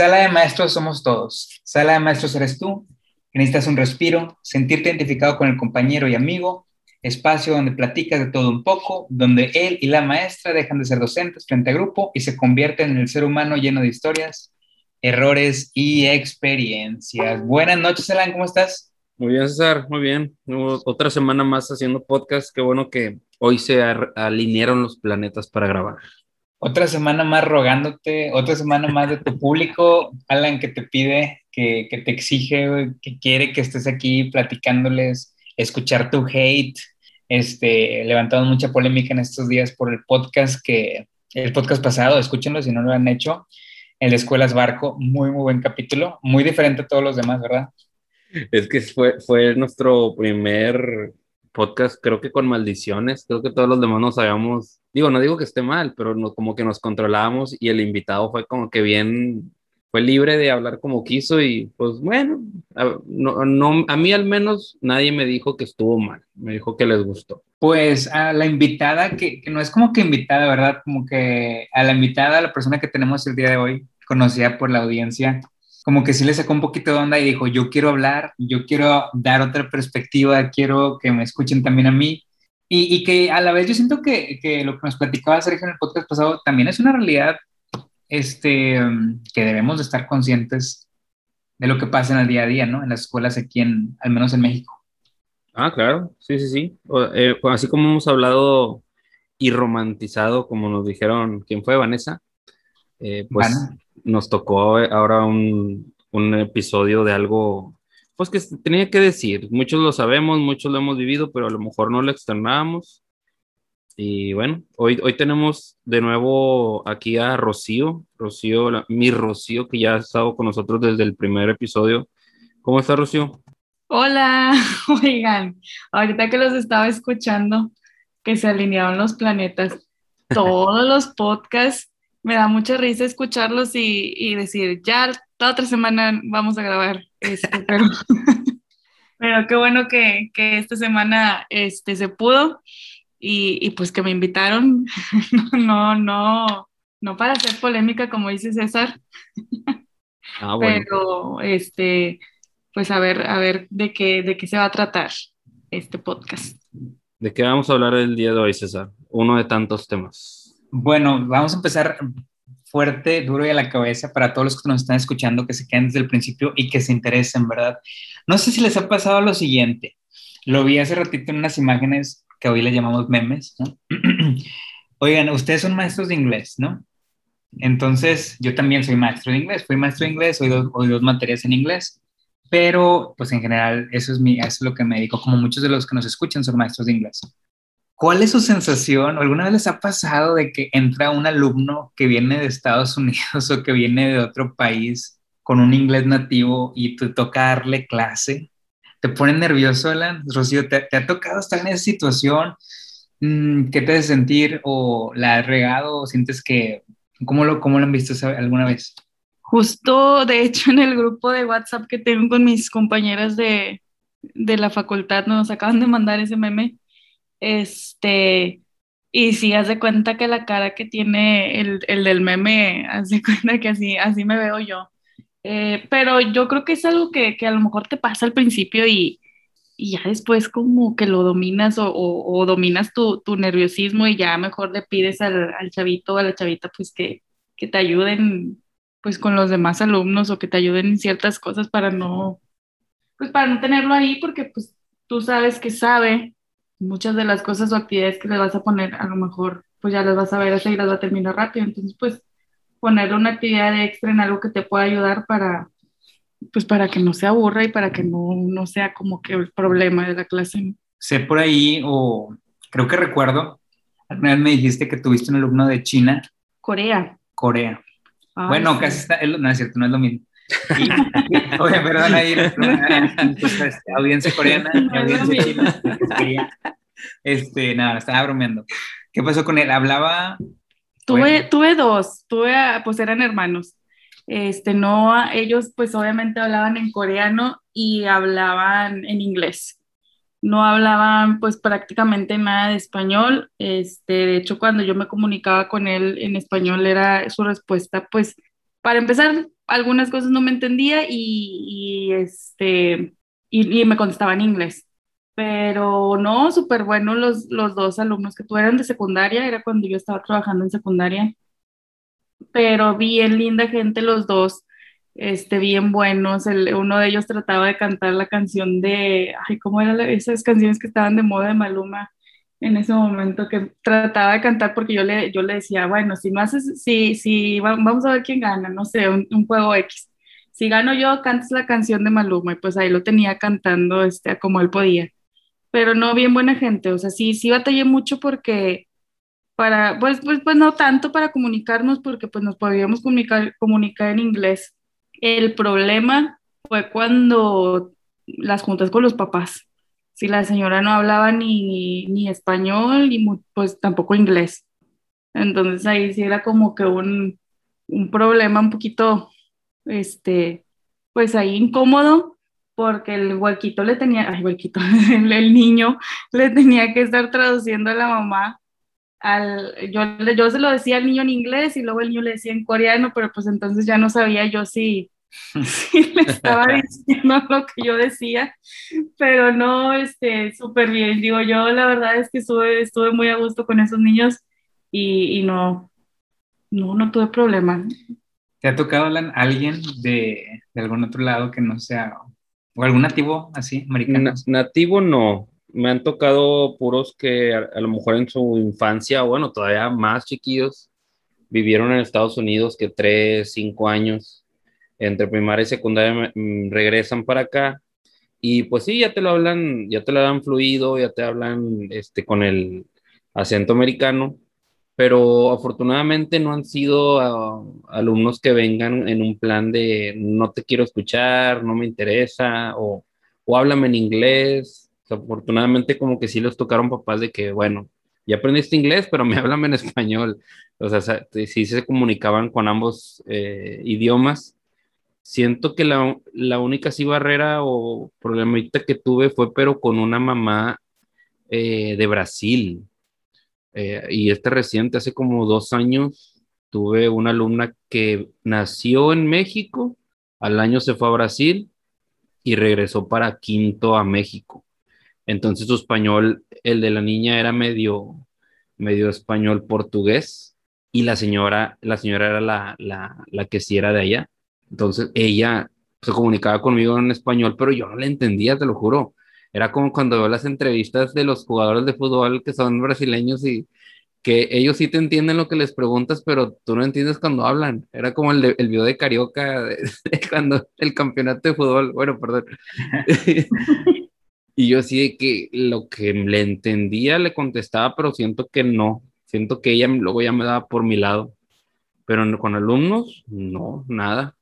Sala de maestros somos todos. Sala de maestros eres tú, necesitas un respiro, sentirte identificado con el compañero y amigo, espacio donde platicas de todo un poco, donde él y la maestra dejan de ser docentes frente a grupo y se convierten en el ser humano lleno de historias, errores y experiencias. Buenas noches, Alan, ¿cómo estás? Muy bien, César, muy bien. Otra semana más haciendo podcast. Qué bueno que hoy se alinearon los planetas para grabar. Otra semana más rogándote, otra semana más de tu público, Alan, que te pide, que, que te exige, que quiere que estés aquí platicándoles, escuchar tu hate. Este, levantado mucha polémica en estos días por el podcast que, el podcast pasado, escúchenlo si no lo han hecho, el de Escuelas Barco, muy, muy buen capítulo, muy diferente a todos los demás, ¿verdad? Es que fue, fue nuestro primer podcast, creo que con maldiciones, creo que todos los demás nos habíamos, digo, no digo que esté mal, pero no, como que nos controlábamos y el invitado fue como que bien, fue libre de hablar como quiso y pues bueno, a, no, no, a mí al menos nadie me dijo que estuvo mal, me dijo que les gustó. Pues a la invitada, que, que no es como que invitada, ¿verdad? Como que a la invitada, a la persona que tenemos el día de hoy, conocida por la audiencia, como que sí le sacó un poquito de onda y dijo, yo quiero hablar, yo quiero dar otra perspectiva, quiero que me escuchen también a mí. Y, y que a la vez yo siento que, que, lo que nos platicaba Sergio en el podcast pasado también es una realidad este, que debemos de estar conscientes de lo que pasa en el día a día, ¿no? En las escuelas aquí, en, al menos en México. Ah, claro, sí, sí, sí. Eh, así como hemos hablado y romantizado, como nos dijeron, ¿quién fue Vanessa? Eh, pues Van nos tocó ahora un, un, episodio de algo, pues que tenía que decir. Muchos lo sabemos, muchos lo hemos vivido, pero a lo mejor no lo externábamos. Y bueno, hoy, hoy tenemos de nuevo aquí a Rocío, Rocío, mi Rocío, que ya ha estado con nosotros desde el primer episodio. ¿Cómo está Rocío? Hola, oigan, ahorita que los estaba escuchando, que se alinearon los planetas, todos los podcasts me da mucha risa escucharlos y, y, decir, ya la otra semana vamos a grabar este, pero, pero qué bueno que, que, esta semana este, se pudo y, y, pues que me invitaron, no, no, no para hacer polémica como dice César, ah, bueno. pero este, pues a ver, a ver de qué, de qué se va a tratar este podcast. ¿De qué vamos a hablar el día de hoy, César? Uno de tantos temas. Bueno, vamos a empezar fuerte, duro y a la cabeza para todos los que nos están escuchando, que se queden desde el principio y que se interesen, ¿verdad? No sé si les ha pasado lo siguiente. Lo vi hace ratito en unas imágenes que hoy le llamamos memes, ¿no? Oigan, ustedes son maestros de inglés, ¿no? Entonces, yo también soy maestro de inglés, fui maestro de inglés, hoy dos, hoy materias en inglés, pero pues en general eso es, mi, eso es lo que me dedico, como muchos de los que nos escuchan son maestros de inglés. ¿Cuál es su sensación? ¿Alguna vez les ha pasado de que entra un alumno que viene de Estados Unidos o que viene de otro país con un inglés nativo y te toca darle clase? ¿Te pone nervioso, Alan? Rocío, ¿te, ¿te, ha tocado estar en esa situación? Mm, ¿Qué te hace sentir? ¿O la has regado? ¿O sientes que... ¿Cómo lo, cómo lo han visto alguna vez? Justo, de hecho, en el grupo de WhatsApp que tengo con mis compañeras de, de la facultad, nos acaban de mandar ese meme este, y si haz de cuenta que la cara que tiene el, el del meme, haz de cuenta que así, así me veo yo. Eh, pero yo creo que es algo que, que, a lo mejor te pasa al principio y, y ya después como que lo dominas o, o, o dominas tu, tu, nerviosismo y ya mejor le pides al, al chavito o a la chavita pues que, que, te ayuden pues con los demás alumnos o que te ayuden en ciertas cosas para no, pues para no tenerlo ahí porque pues tú sabes que sabe muchas de las cosas o actividades que le vas a poner, a lo mejor pues ya las vas a ver hacer y las va a terminar rápido. Entonces, pues ponerle una actividad extra en algo que te pueda ayudar para, pues para que no se aburra y para que no, no sea como que el problema de la clase. Sé por ahí, o creo que recuerdo, alguna vez me dijiste que tuviste un alumno de China. Corea. Corea. Ay, bueno, sí. casi está, no es cierto, no es lo mismo. Y, oye, perdón, ahí, pues, audiencia coreana, audiencia china, este, nada, estaba bromeando. ¿Qué pasó con él? ¿Hablaba? Tuve, bueno. tuve dos, tuve, pues eran hermanos. Este, no, ellos pues obviamente hablaban en coreano y hablaban en inglés. No hablaban pues prácticamente nada de español. Este, de hecho, cuando yo me comunicaba con él en español era su respuesta pues, para empezar, algunas cosas no me entendía y, este, y, me contestaba en inglés. Pero no, súper bueno los, los dos alumnos que tuvieron de secundaria, era cuando yo estaba trabajando en secundaria. Pero bien linda gente los dos, este, bien buenos. El, uno de ellos trataba de cantar la canción de, ay, ¿cómo eran esas canciones que estaban de moda de Maluma? En ese momento que trataba de cantar porque yo le, yo le decía, bueno, si no haces, si, si vamos a ver quién gana, no sé, un, juego X. Si gano yo, cantas la canción de Maluma y pues ahí lo tenía cantando este, como él podía. Pero no, bien buena gente, o sea, sí, sí batallé mucho porque para, pues, pues, pues no tanto para comunicarnos porque pues nos podíamos comunicar, comunicar en inglés. El problema fue cuando las juntas con los papás si la señora no hablaba ni, ni español y pues tampoco inglés. Entonces ahí sí era como que un, un problema un poquito, este, pues ahí incómodo, porque el huequito le tenía, ay, huequito, el, el, niño le tenía que estar traduciendo a la mamá. Al, yo, yo se lo decía al niño en inglés y luego el niño le decía en coreano, pero pues entonces ya no sabía yo si, sí le estaba diciendo lo que yo decía, pero no, este, súper bien. Digo, yo la verdad es que estuve, estuve muy a gusto con esos niños y, y no, no, no tuve problema. ¿Te ha tocado alguien de, de, algún otro lado que no sea, o algún nativo así, americano? nativo no, me han tocado puros que a, a, lo mejor en su infancia, bueno, todavía más chiquillos, vivieron en Estados Unidos que tres, cinco años entre primaria y secundaria mm, regresan para acá y pues sí, ya te lo hablan, ya te lo hablan fluido, ya te hablan este, con el acento americano, pero afortunadamente no han sido ah, alumnos que vengan en un plan de no te quiero escuchar, no me interesa o, o háblame en inglés. afortunadamente como que sí les tocaron papás de que, bueno, ya aprendiste inglés, pero me hablan en español. O sea, sí se comunicaban con ambos eh, idiomas siento que la, la única sí barrera o problemita que tuve fue pero con una mamá eh, de Brasil. Eh, y este reciente, hace como dos años, tuve una alumna que nació en México, al año se fue a Brasil y regresó para quinto a México. Entonces su español, el de la niña era medio, medio español portugués y la señora, la señora era la, la, la que sí era de allá. Entonces ella se comunicaba conmigo en español, pero yo no le entendía, te lo juro. Era como cuando veo las entrevistas de los jugadores de fútbol que son brasileños y que ellos sí te entienden lo que les preguntas, pero tú no entiendes cuando hablan. Era como el, el video de Carioca, cuando el campeonato de fútbol, bueno, perdón. y yo sí de que lo que le entendía le contestaba, pero siento que no. Siento que ella luego ya me daba por mi lado. Pero con alumnos, no, nada.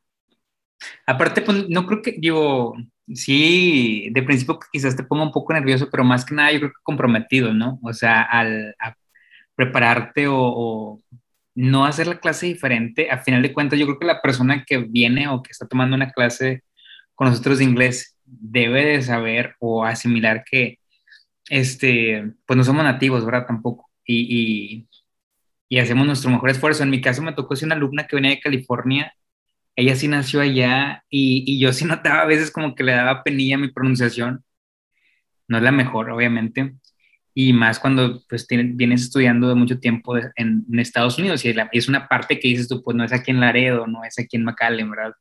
Aparte, pues no creo que, digo, sí, de principio quizás te ponga un poco nervioso, pero más que nada yo creo que comprometido, ¿no? O sea, al prepararte o, no hacer la clase diferente, a final de cuentas yo creo que la persona que viene o que está tomando una clase con nosotros de inglés debe de saber o asimilar que, este, pues no somos nativos, ¿verdad? Tampoco. Y, y, y hacemos nuestro mejor esfuerzo. En mi caso me tocó ser una alumna que venía de California ella sí nació allá y, y, yo sí notaba a veces como que le daba penilla mi pronunciación. No es la mejor, obviamente. Y más cuando pues vienes estudiando de mucho tiempo en, en, Estados Unidos y es una parte que dices tú, pues no es aquí en Laredo, no es aquí en McAllen, ¿verdad?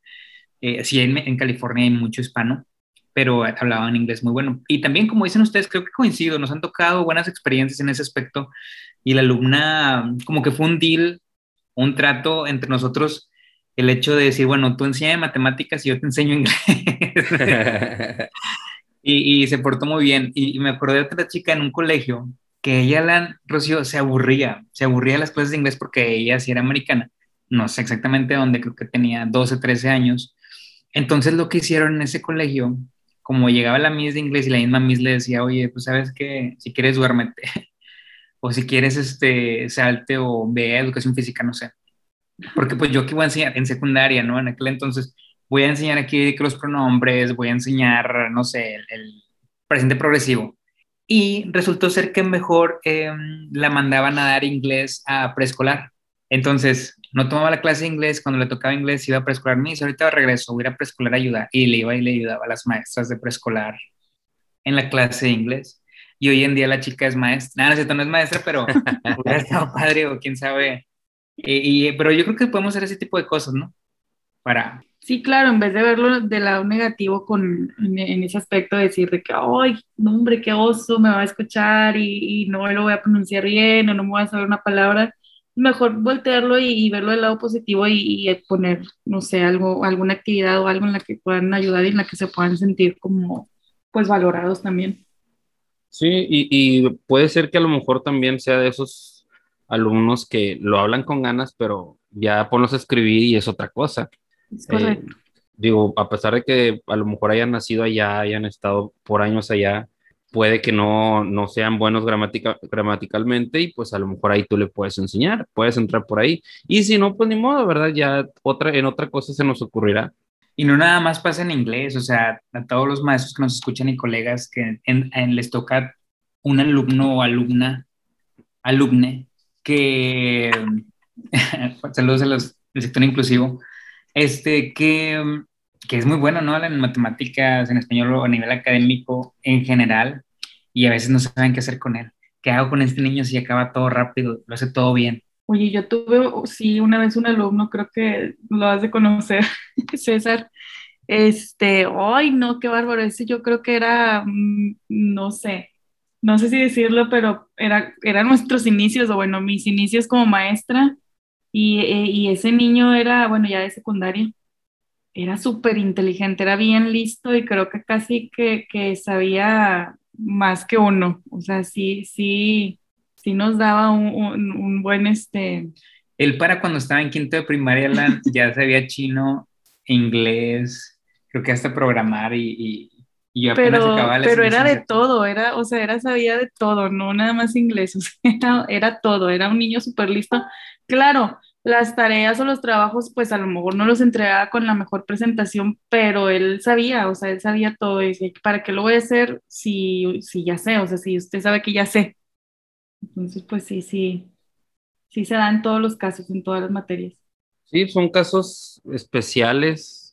Eh, sí, en, en, California hay mucho hispano, pero hablaban inglés muy bueno. Y también, como dicen ustedes, creo que coincido, nos han tocado buenas experiencias en ese aspecto y la alumna como que fue un deal, un trato entre nosotros el hecho de decir, bueno, tú enseñas matemáticas y yo te enseño inglés. y, y, se portó muy bien. Y, me acordé de otra chica en un colegio que ella, la, Rocío, se aburría, se aburría de las clases de inglés porque ella sí era americana. No sé exactamente dónde, creo que tenía 12, 13 años. Entonces lo que hicieron en ese colegio, como llegaba la Miss de inglés y la misma Miss le decía, oye, pues sabes que si quieres duérmete, o si quieres este, salte o ve educación física, no sé porque pues yo que voy a enseñar en secundaria, ¿no? En aquel entonces voy a enseñar aquí los pronombres, voy a enseñar, no sé, el, presente progresivo. Y resultó ser que mejor em, la mandaban a dar inglés a preescolar. Entonces, no tomaba la clase de inglés, cuando le tocaba inglés iba a preescolar, mis, ahorita regreso, voy a ir a preescolar a ayudar, y le iba y le ayudaba a las maestras de preescolar en la clase de inglés. Y hoy en día la chica es maestra, nada, no, no es maestra, pero hubiera estado padre o quién sabe. Y, pero yo creo que podemos hacer ese tipo de cosas, ¿no? Para... Sí, claro, en vez de verlo del lado negativo con, en, ese aspecto, decir de que, ay, no, hombre, qué oso, me va a escuchar y, y no lo voy a pronunciar bien o no me voy a saber una palabra mejor voltearlo y, verlo del lado positivo y, poner, no sé, algo, alguna actividad o algo en la que puedan ayudar y en la que se puedan sentir como, pues, valorados también. Sí, y, puede ser que a lo mejor también sea de esos alumnos que lo hablan con ganas, pero ya ponlos a escribir y es otra cosa. Es correcto. Eh, digo, a pesar de que a lo mejor hayan nacido allá, hayan estado por años allá, puede que no, no sean buenos gramaticalmente y pues a lo mejor ahí tú le puedes enseñar, puedes entrar por ahí. Y si no, pues ni modo, ¿verdad? Ya otra, en otra cosa se nos ocurrirá. Y no nada más pasa en inglés, o sea, a todos los maestros que nos escuchan y colegas que en, les toca un alumno o alumna, alumne, que, saludos a los del sector inclusivo, este, que que es muy bueno, ¿no? En matemáticas, en español o a nivel académico en general, y a veces no saben qué hacer con él. ¿Qué hago con este niño si acaba todo rápido, lo hace todo bien? Oye, yo tuve, sí, una vez un alumno, creo que lo has de conocer, César. Este, ay, no, qué bárbaro. Ese yo creo que era, mm, no sé, no sé si decirlo, pero era, eran nuestros inicios, o bueno, mis inicios como maestra. Y, eh, y ese niño era, bueno, ya de secundaria era súper inteligente, era bien listo y creo que casi que, que, sabía más que uno. O sea, sí, sí, sí nos daba un, un, buen este. Él para cuando estaba en quinto de primaria ya sabía chino, inglés, creo que hasta programar y, y, y apenas pero, acababa Pero era de todo, era, o sea, era sabía de todo, no nada más inglés, o sea, era, era todo, era un niño súper listo. Claro, las tareas o los trabajos, pues a lo mejor no los entregaba con la mejor presentación, pero él sabía, o sea, él sabía todo y decía, ¿para qué lo voy a hacer si, si ya sé? O sea, si usted sabe que ya sé. Entonces, pues sí, sí, sí se da en todos los casos, en todas las materias. Sí, son casos especiales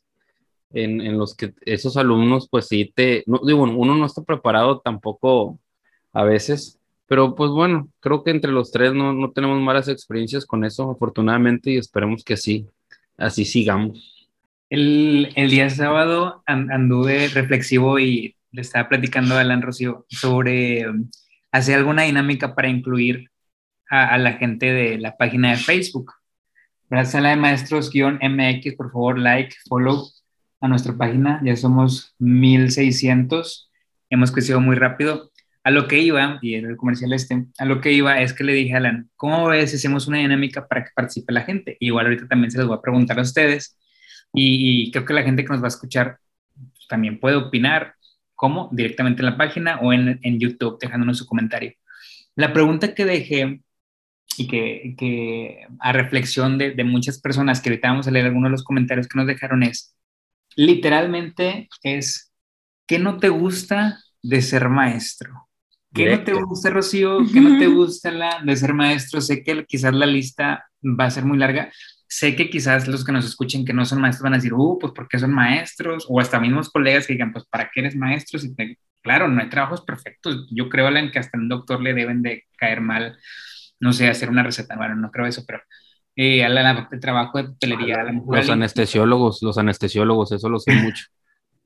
en, en los que esos alumnos, pues sí, te, no, digo, uno no está preparado tampoco a veces pero pues bueno, creo que entre los tres no, no tenemos malas experiencias con eso, afortunadamente, y esperemos que así, así sigamos. El, el día sábado anduve reflexivo y le estaba platicando a Alan Rocío sobre um, hacer alguna dinámica para incluir a, a, la gente de la página de Facebook. La sala de maestros-mx, por favor, like, follow a nuestra página. Ya somos 1600. Hemos crecido muy rápido a lo que iba, y era el comercial este, a lo que iba es que le dije a Alan, ¿cómo ves si hacemos una dinámica para que participe la gente? igual ahorita también se los voy a preguntar a ustedes, y, creo que la gente que nos va a escuchar también puede opinar, ¿cómo? Directamente en la página o en, en YouTube, dejándonos su comentario. La pregunta que dejé y que, que a reflexión de, de, muchas personas que ahorita vamos a leer algunos de los comentarios que nos dejaron es, literalmente es, ¿qué no te gusta de ser maestro? ¿Qué no te gusta, Rocío? ¿Qué no te gusta la de ser maestro? Sé que quizás la lista va a ser muy larga. Sé que quizás los que nos escuchen que no son maestros van a decir, uh, pues ¿por qué son maestros? O hasta mismos colegas que digan, pues ¿para qué eres maestro? Si Claro, no hay trabajos perfectos. Yo creo, Alan, que hasta un doctor le deben de caer mal, no sé, hacer una receta. Bueno, no creo eso, pero eh, el trabajo de tutelería. Los anestesiólogos, los anestesiólogos, eso lo sé mucho.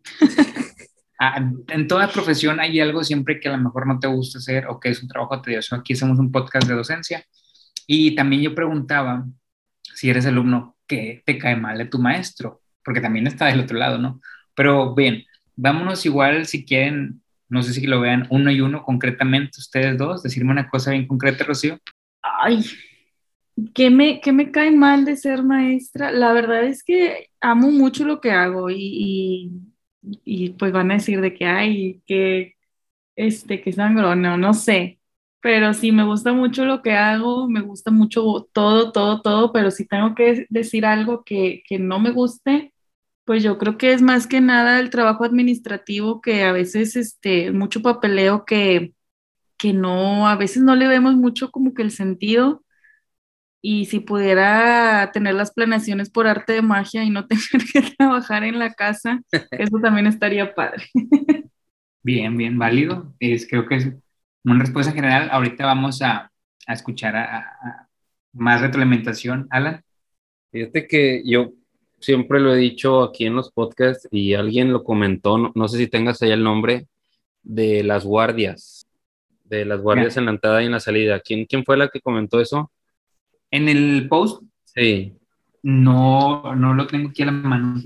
en toda profesión hay algo siempre que a lo mejor no te gusta hacer o que es un trabajo tedioso. Aquí hacemos un podcast de docencia y también yo preguntaba si eres alumno, ¿qué te cae mal de tu maestro? Porque también está del otro lado, ¿no? Pero bien, vámonos igual si quieren, no sé si lo vean uno y uno concretamente, ustedes dos, decirme una cosa bien concreta, Rocío. Ay, ¿qué me, qué me cae mal de ser maestra? La verdad es que amo mucho lo que hago y y pues van a decir de que hay, que este, que sangrón, no sé. Pero sí, me gusta mucho lo que hago, me gusta mucho todo, todo, todo, pero si tengo que decir algo que, que no me guste, pues yo creo que es más que nada el trabajo administrativo, que a veces, este, mucho papeleo que, que no, a veces no le vemos mucho como que el sentido y si pudiera tener las planeaciones por arte de magia y no tener que trabajar en la casa, eso también estaría padre. Bien, bien, válido. Es, creo que es una respuesta general. Ahorita vamos a, a escuchar a, más retroalimentación. Alan. Fíjate que yo siempre lo he dicho aquí en los podcasts y alguien lo comentó, no, sé si tengas ahí el nombre, de las guardias, de las guardias en la entrada y en la salida. ¿Quién, ¿Quién fue la que comentó eso? En el post. Sí. No, no lo tengo aquí a la mano.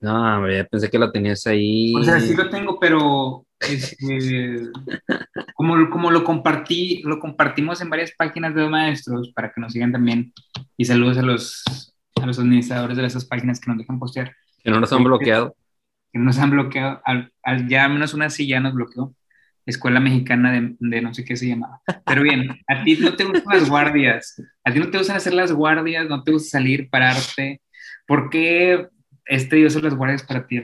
No, ya pensé que lo tenías ahí. O sea, sí lo tengo, pero este, como, como lo compartí, lo compartimos en varias páginas de los maestros para que nos sigan también. Y saludos a los, a los administradores de esas páginas que nos dejan postear. Que no nos han bloqueado. Que no nos han bloqueado. Al, ya menos una sí ya nos bloqueó. Escuela Mexicana de, no sé qué se llamaba. Pero bien, a ti no te gustan las guardias, a ti no te gustan hacer las guardias, no te gusta salir, pararte. ¿Por qué este Dios las guardias para ti?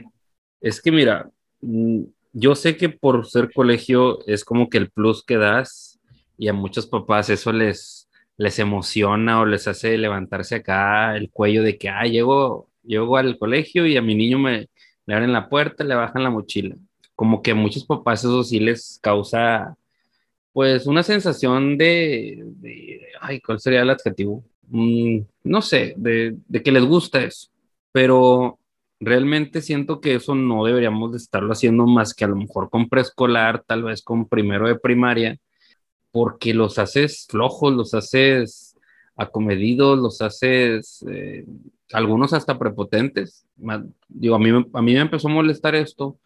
Es que mira, mm, yo sé que por ser colegio es como que el plus que das y a muchos papás eso les, les emociona o les hace levantarse acá el cuello de que, ah, llego, llego al colegio y a mi niño me le abren la puerta, le bajan la mochila como que a muchos papás eso sí les causa, pues, una sensación de, ay, ¿cuál sería el adjetivo? Mm, no sé, de, de, que les gusta eso, pero realmente siento que eso no deberíamos de estarlo haciendo más que a lo mejor con preescolar, tal vez con primero de primaria, porque los haces flojos, los haces acomedidos, los haces, eh, algunos hasta prepotentes. Digo, a mí, a mí me empezó a molestar esto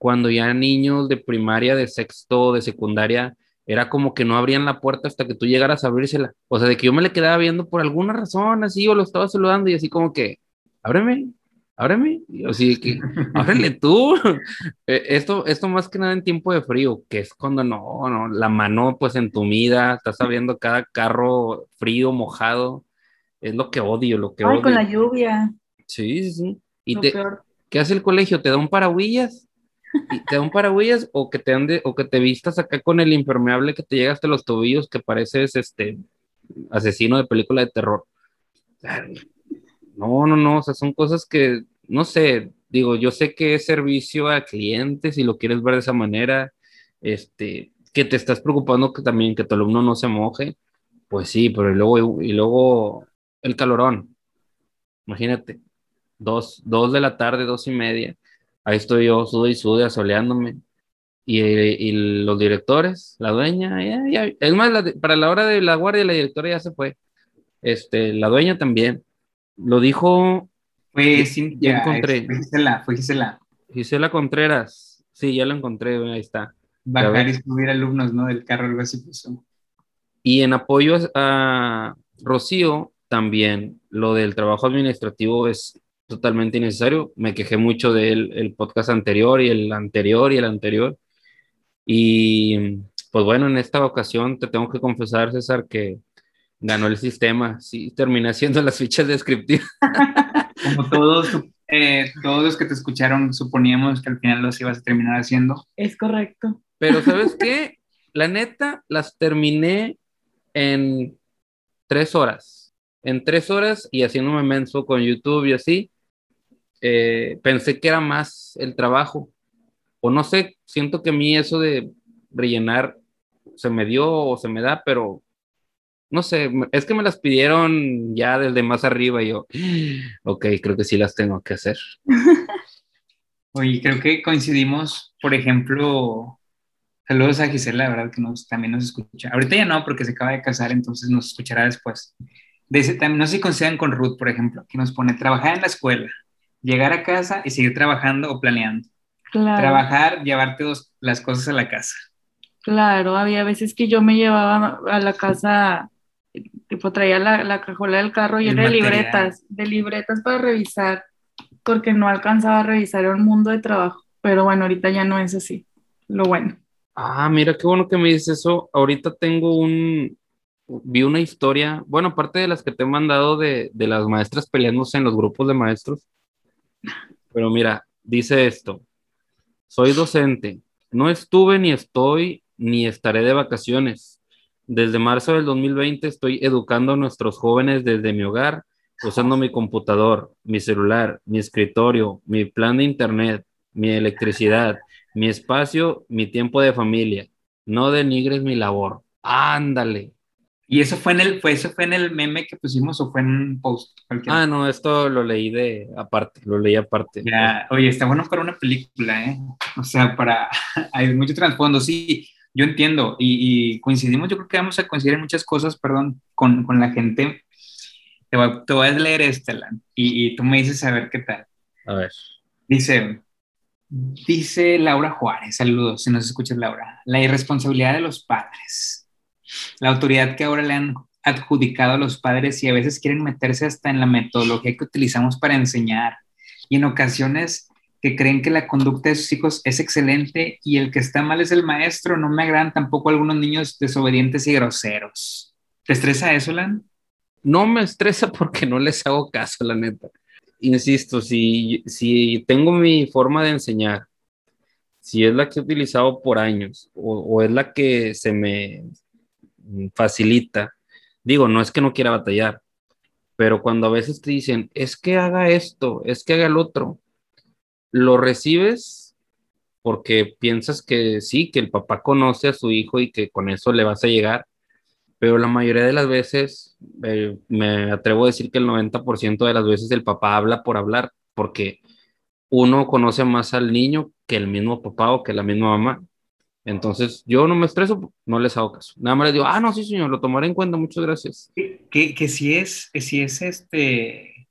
cuando ya niños de primaria, de sexto, de secundaria, era como que no abrían la puerta hasta que tú llegaras a abrírsela. O sea, de que yo me le quedaba viendo por alguna razón así, o lo estaba saludando y así como que, ábreme, ábreme. Y así que, ábrele tú. Eh, esto, esto más que nada en tiempo de frío, que es cuando no, no, la mano pues entumida, estás abriendo cada carro frío, mojado. Es lo que odio, lo que Ay, con la lluvia. Sí, sí, sí. Y te, ¿qué hace el colegio? ¿Te da un paraguillas? Y te da un paraguas o que te ande, o que te vistas acá con el impermeable que te llega hasta los tobillos que pareces este asesino de película de terror. No, no, no, o sea, son cosas que, no sé, digo, yo sé que es servicio a clientes y lo quieres ver de esa manera, este, que te estás preocupando que también que tu alumno no se moje, pues sí, pero y luego, y luego el calorón, imagínate, dos, dos de la tarde, dos y media, Ahí estoy yo, sudo y sude, asoleándome. Y, y, los directores, la dueña, ya, es más, para la hora de la guardia, la directora ya se fue. Este, la dueña también. Lo dijo. Fue ya encontré. Fue Gisela, fue Gisela. Gisela Contreras. Sí, ya lo encontré, ahí está. Bajar y subir alumnos, ¿no? Del carro, algo así Y en apoyo a Rocío, también lo del trabajo administrativo es totalmente innecesario. Me quejé mucho del el podcast anterior y el anterior y el anterior. Y pues bueno, en esta ocasión te tengo que confesar, César, que ganó el sistema. Sí, terminé haciendo las fichas descriptivas. Como todos, eh, todos los que te escucharon, suponíamos que al final los ibas a terminar haciendo. Es correcto. Pero ¿sabes qué? La neta, las terminé en tres horas. En tres horas y haciéndome menso con YouTube y así. Eh, pensé que era más el trabajo. O no sé, siento que a mí eso de rellenar se me dio o se me da, pero no sé, es que me las pidieron ya desde más arriba y yo, ok, creo que sí las tengo que hacer. Oye, creo que coincidimos, por ejemplo, saludos a Gisela, la verdad que nos, también nos escucha. Ahorita ya no, porque se acaba de casar, entonces nos escuchará después. no sé si coincidan con Ruth, por ejemplo, que nos pone trabajar en la escuela, llegar a casa y seguir trabajando o planeando. Trabajar, llevarte las cosas a la casa. Claro, había veces que yo me llevaba a la casa, tipo traía la, la cajuela del carro llena de libretas, de libretas para revisar, porque no alcanzaba a revisar un mundo de trabajo. Pero bueno, ahorita ya no es así. Lo bueno. Ah, mira, qué bueno que me dices eso. Ahorita tengo un, vi una historia, bueno, aparte de las que te he mandado de, de las maestras peleándose en los grupos de maestros, pero mira, dice esto, soy docente, no estuve ni estoy ni estaré de vacaciones. Desde marzo del 2020 estoy educando a nuestros jóvenes desde mi hogar, usando mi computador, mi celular, mi escritorio, mi plan de internet, mi electricidad, mi espacio, mi tiempo de familia. No denigres mi labor. Ándale. ¿Y eso fue en el, fue, eso fue en el meme que pusimos o fue en un post? Ah, no, esto lo leí de aparte, lo leí aparte. Ya, oye, está bueno para una película, ¿eh? O sea, para, hay mucho trasfondo, sí, yo entiendo y, coincidimos, yo creo que vamos a coincidir en muchas cosas, perdón, con, con la gente. Te voy, te voy, a leer este, y, y tú me dices a ver qué tal. A ver. Dice, dice Laura Juárez, saludos, si nos escuchas Laura, la irresponsabilidad de los padres la autoridad que ahora le han adjudicado a los padres y a veces quieren meterse hasta en la metodología que utilizamos para enseñar y en ocasiones que creen que la conducta de sus hijos es excelente y el que está mal es el maestro. No me agradan tampoco algunos niños desobedientes y groseros. ¿Te estresa eso, Lan? No me estresa porque no les hago caso, la neta. Insisto, si, si tengo mi forma de enseñar, si es la que he utilizado por años o es la que se me facilita. Digo, no es que no quiera batallar, pero cuando a veces te dicen, es que haga esto, es que haga el otro, lo recibes porque piensas que sí, que el papá conoce a su hijo y que con eso le vas a llegar, pero la mayoría de las veces, eh, me atrevo a decir que el 90% de las veces el papá habla por hablar, porque uno conoce más al niño que el mismo papá o que la misma mamá. Entonces, yo no me estreso, no les hago caso. Nada más les digo, ah, no, sí, señor, lo tomaré en cuenta, muchas gracias. Que, que, si es, que si es este,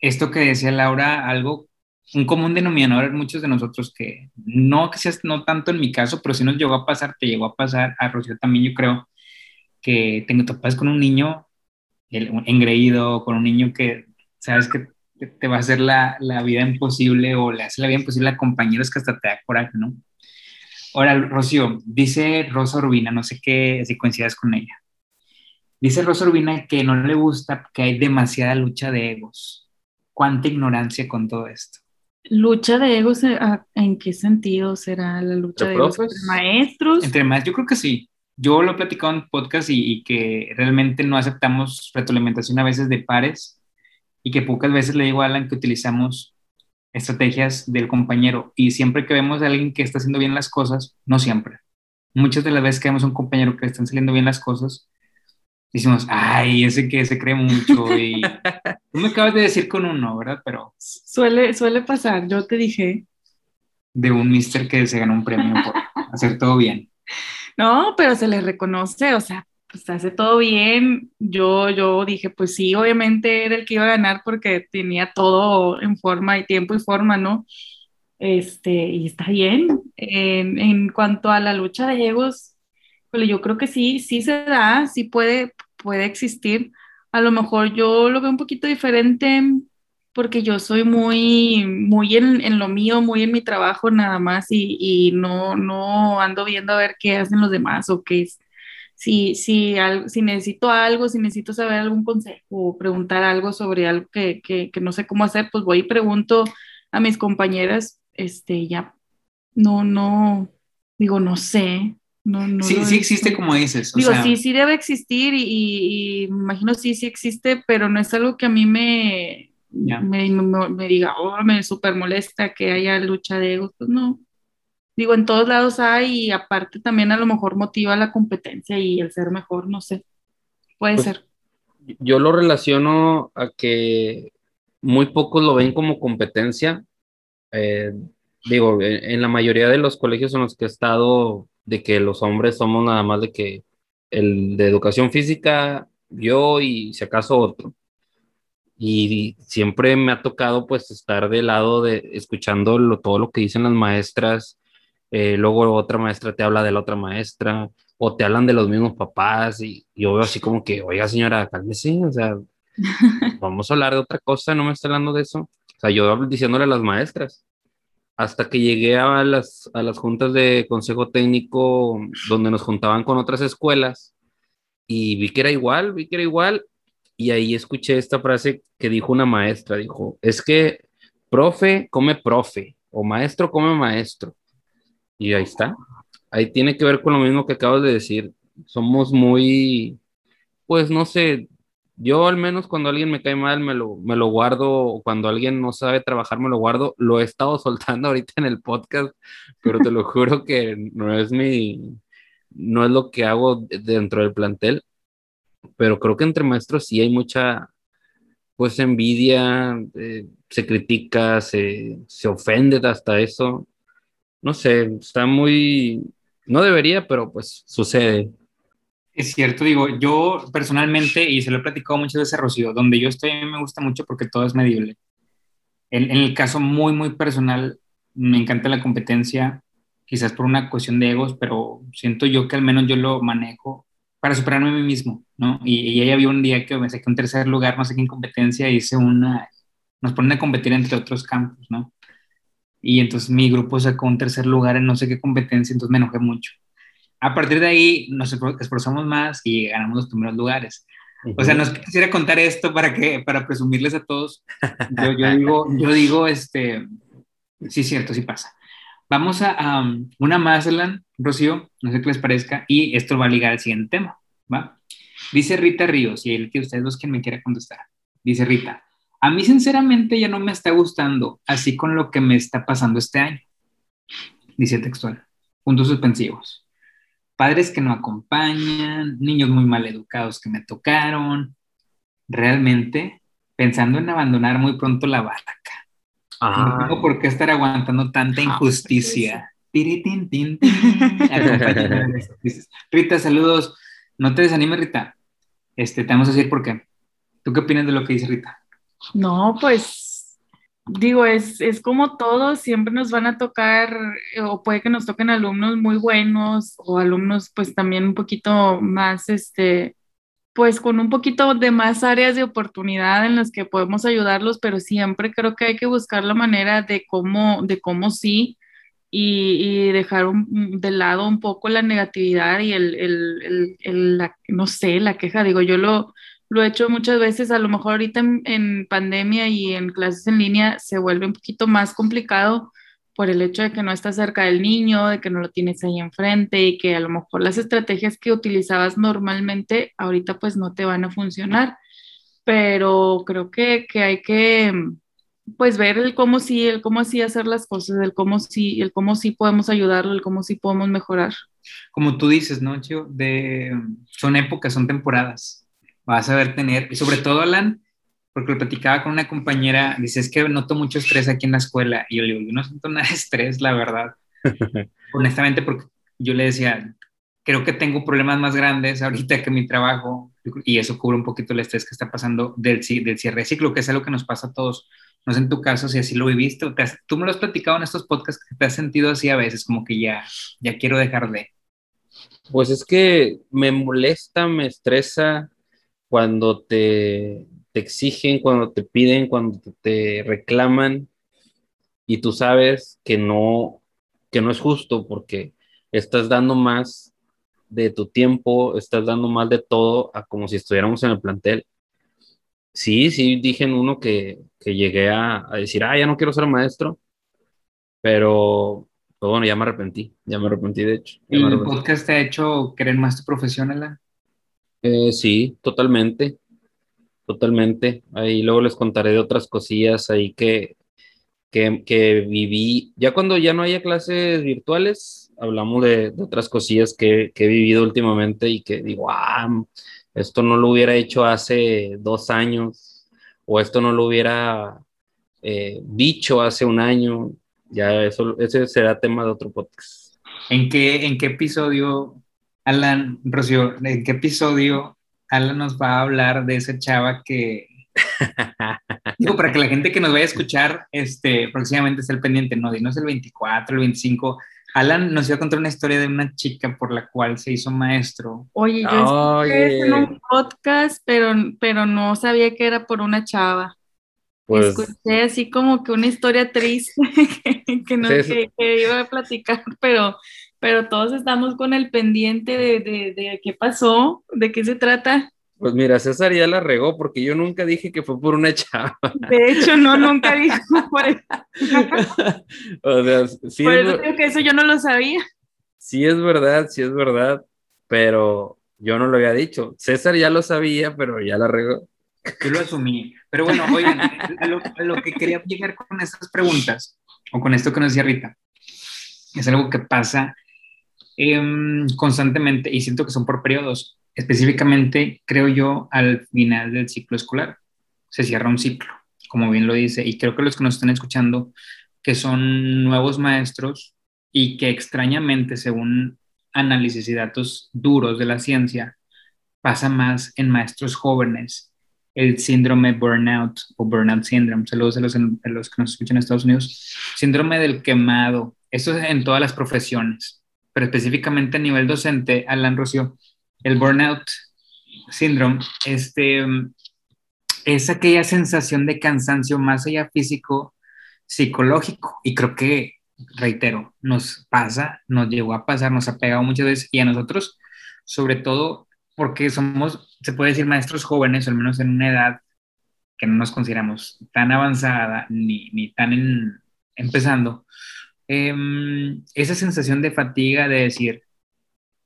esto que decía Laura, algo, un común denominador en muchos de nosotros que no que seas, no tanto en mi caso, pero si nos llegó a pasar, te llegó a pasar, a Rocío también yo creo, que te topas con un niño engreído, con un niño que sabes que te va a hacer la, la vida imposible o le hace la vida imposible a compañeros que hasta te da coraje, ¿no? Ahora, Rocío, dice Rosa Urbina, no sé qué, si coincidas con ella. Dice Rosa Urbina que no le gusta que hay demasiada lucha de egos. ¿Cuánta ignorancia con todo esto? ¿Lucha de egos en qué sentido será la lucha de egos? ¿Entre maestros? Entre maestros, yo creo que sí. Yo lo he platicado en podcast y, y, que realmente no aceptamos retroalimentación a veces de pares y que pocas veces le digo a Alan que utilizamos estrategias del compañero. Y siempre que vemos a alguien que está haciendo bien las cosas, no siempre, muchas de las veces que vemos a un compañero que están saliendo bien las cosas, decimos, ay, ese que se cree mucho. Y tú me acabas de decir con uno, ¿verdad? Pero. Suele, suele pasar, yo te dije. De un mister que se ganó un premio por hacer todo bien. No, pero se le reconoce, o sea, pues hace todo bien. Yo, yo dije, pues sí, obviamente era el que iba a ganar porque tenía todo en forma y tiempo y forma, ¿no? Este, y está bien. En, en cuanto a la lucha de egos, pues yo creo que sí, sí se da, sí puede, puede existir. A lo mejor yo lo veo un poquito diferente porque yo soy muy, muy en, en lo mío, muy en mi trabajo nada más y, y no, no ando viendo a ver qué hacen los demás o qué si, si, si necesito algo, si necesito saber algún consejo o preguntar algo sobre algo que, que, que, no sé cómo hacer, pues voy y pregunto a mis compañeras, este, ya, no, no, digo, no sé. No, no sí, sí existe como dices. digo, sí, sí debe existir y, y, imagino sí, sí existe, pero no es algo que a mí me, me, me, diga, oh, me súper molesta que haya lucha de egos, pues no digo, en todos lados hay y aparte también a lo mejor motiva la competencia y el ser mejor, no sé, puede pues, ser. Yo lo relaciono a que muy pocos lo ven como competencia. Eh, digo, en, la mayoría de los colegios en los que he estado, de que los hombres somos nada más de que el de educación física, yo y si acaso otro. Y siempre me ha tocado pues estar del lado de escuchando todo lo que dicen las maestras, eh, luego otra maestra te habla de la otra maestra, o te hablan de los mismos papás, y yo veo así como que, oiga señora, cálmese, o sea, vamos a hablar de otra cosa, no me está hablando de eso. O sea, yo diciéndole a las maestras, hasta que llegué a las, a las juntas de consejo técnico donde nos juntaban con otras escuelas, y vi que era igual, vi que era igual, y ahí escuché esta frase que dijo una maestra, dijo, es que profe come profe, o maestro come maestro. Y ahí está. Ahí tiene que ver con lo mismo que acabas de decir. somos muy, pues no sé, yo al menos cuando alguien me cae mal me lo, me lo guardo, cuando alguien no sabe trabajar me lo guardo, lo he estado soltando ahorita en el podcast, pero te lo juro que no es mi, no es lo que hago dentro del plantel, pero creo que entre maestros sí hay mucha, pues envidia, eh, se critica, se, se ofende hasta eso. No sé, está muy, no debería, pero pues sucede. Es cierto, digo, yo personalmente, y se lo he platicado muchas veces a Rocío, donde yo estoy me gusta mucho porque todo es medible. En, el caso muy, muy personal, me encanta la competencia, quizás por una cuestión de egos, pero siento yo que al menos yo lo manejo para superarme a mí mismo, ¿no? Y, y ahí había un día que me saqué un tercer lugar, no sé qué en competencia, hice una, nos ponen a competir entre otros campos, ¿no? Y entonces mi grupo sacó un tercer lugar en no sé qué competencia, entonces me enojé mucho a partir de ahí nos esforzamos más y ganamos los primeros lugares. O sea, nos quisiera contar esto para que, para presumirles a todos. Yo, yo digo, yo digo, este, sí, cierto, sí pasa. Vamos a una más, Elan, Rocío, no sé qué les parezca, y esto va a ligar al siguiente tema, ¿va? Dice Rita Ríos, y el que ustedes dos quien me quiera contestar. Dice Rita, a mí sinceramente ya no me está gustando, así con lo que me está pasando este año. Dice textual, puntos suspensivos padres que no acompañan, niños muy mal educados que me tocaron, realmente pensando en abandonar muy pronto la barca. No tengo por qué estar aguantando tanta ah, injusticia. Rita, saludos. No te desanimes, Rita. Este, te vamos a decir por qué. ¿Tú qué opinas de lo que dice Rita? No, pues digo, es, es como todo, siempre nos van a tocar, eh, o puede que nos toquen alumnos muy buenos o alumnos pues también un poquito más, este, pues con un poquito de más áreas de oportunidad en las que podemos ayudarlos, pero siempre creo que hay que buscar la manera de cómo, de cómo sí. Y, y dejar de lado un poco la negatividad y el, el, el, el la, no sé, la queja. Digo, yo lo, lo he hecho muchas veces, a lo mejor ahorita en, pandemia y en clases en línea se vuelve un poquito más complicado por el hecho de que no estás cerca del niño, de que no lo tienes ahí enfrente y que a lo mejor las estrategias que utilizabas normalmente ahorita pues no te van a funcionar. Pero creo que, hay que pues ver el cómo sí, el cómo sí hacer las cosas, el cómo sí, el cómo sí podemos ayudarlo, el cómo sí podemos mejorar. Como tú dices, ¿no, Chio? De, son épocas, son temporadas vas a ver tener, y sobre todo, Alan, porque lo platicaba con una compañera, dice, es que noto mucho estrés aquí en la escuela, y yo le digo, yo no siento nada de estrés, la verdad, honestamente, porque yo le decía, creo que tengo problemas más grandes ahorita que mi trabajo, y eso cubre un poquito el estrés que está pasando del, del cierre de ciclo, que es algo que nos pasa a todos. No sé en tu caso si así lo viviste, o tú me lo has platicado en estos podcasts, que te has sentido así a veces, como que ya, ya quiero dejar de. Pues es que me molesta, me estresa, cuando te, exigen, cuando te piden, cuando te reclaman y tú sabes que no, que no es justo porque estás dando más de tu tiempo, estás dando más de todo a como si estuviéramos en el plantel. Sí, sí, dije en uno que, llegué a, decir, ah, ya no quiero ser maestro, pero pues bueno, ya me arrepentí, ya me arrepentí de hecho. ¿Y el podcast te ha hecho querer más tu profesión, Alan? Eh, sí, totalmente, totalmente. Ahí luego les contaré de otras cosillas ahí que, que, viví. Ya cuando ya no haya clases virtuales, hablamos de, otras cosillas que, he vivido últimamente y que digo, ah, esto no lo hubiera hecho hace dos años o esto no lo hubiera eh, dicho hace un año. Ya eso, ese será tema de otro podcast. ¿En qué, en qué episodio Alan, Rocío, ¿en qué episodio Alan nos va a hablar de esa chava que... Digo, para que la gente que nos vaya a escuchar, este, próximamente esté el pendiente, no, no es el 24, el 25. Alan nos iba a contar una historia de una chica por la cual se hizo maestro. Oye, yo escuché en un podcast, pero, pero no sabía que era por una chava. Pues, Escuché así como que una historia triste que, no, que, que, iba a platicar, pero pero todos estamos con el pendiente de, de, qué pasó, de qué se trata. Pues mira, César ya la regó porque yo nunca dije que fue por una chava. De hecho, no, nunca dije por eso. o sea, sí por eso digo que eso yo no lo sabía. Sí es verdad, sí es verdad, pero yo no lo había dicho. César ya lo sabía, pero ya la regó. Yo lo asumí. Pero bueno, oigan, lo, lo, que quería llegar con estas preguntas, o con esto que nos decía Rita, es algo que pasa em, constantemente y siento que son por periodos. Específicamente, creo yo, al final del ciclo escolar. Se cierra un ciclo, como bien lo dice, y creo que los que nos están escuchando, que son nuevos maestros y que extrañamente, según análisis y datos duros de la ciencia, pasa más en maestros jóvenes el síndrome burnout o burnout syndrome. Saludos a los, a los que nos escuchan en Estados Unidos. Síndrome del quemado. Esto es en todas las profesiones, pero específicamente a nivel docente, Alan Rocio, el burnout syndrome este, es aquella sensación de cansancio más allá físico, psicológico. Y creo que, reitero, nos pasa, nos llegó a pasar, nos ha pegado muchas veces y a nosotros, sobre todo porque somos, se puede decir, maestros jóvenes, al menos en una edad que no nos consideramos tan avanzada ni, ni tan empezando, em, esa sensación de fatiga de decir,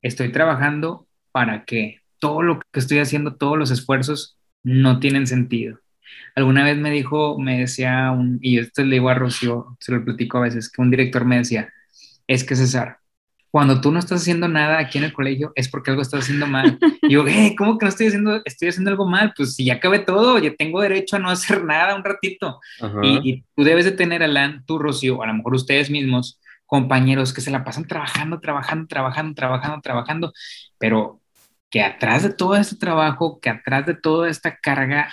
estoy trabajando para que todo lo que estoy haciendo, todos los esfuerzos no tienen sentido. Alguna vez me dijo, me decía, y esto le digo a Rocío, se lo platico a veces, que un director me decía, es que César, cuando tú no estás haciendo nada aquí en el colegio es porque algo estás haciendo mal. Y yo, eh, ¿cómo que no estoy haciendo, estoy haciendo algo mal? Pues si ya acabé todo, yo tengo derecho a no hacer nada un ratito. Y, tú debes de tener, Alan, tú, Rocío, a lo mejor ustedes mismos, compañeros que se la pasan trabajando, trabajando, trabajando, trabajando, trabajando, pero que atrás de todo este trabajo, que atrás de toda esta carga,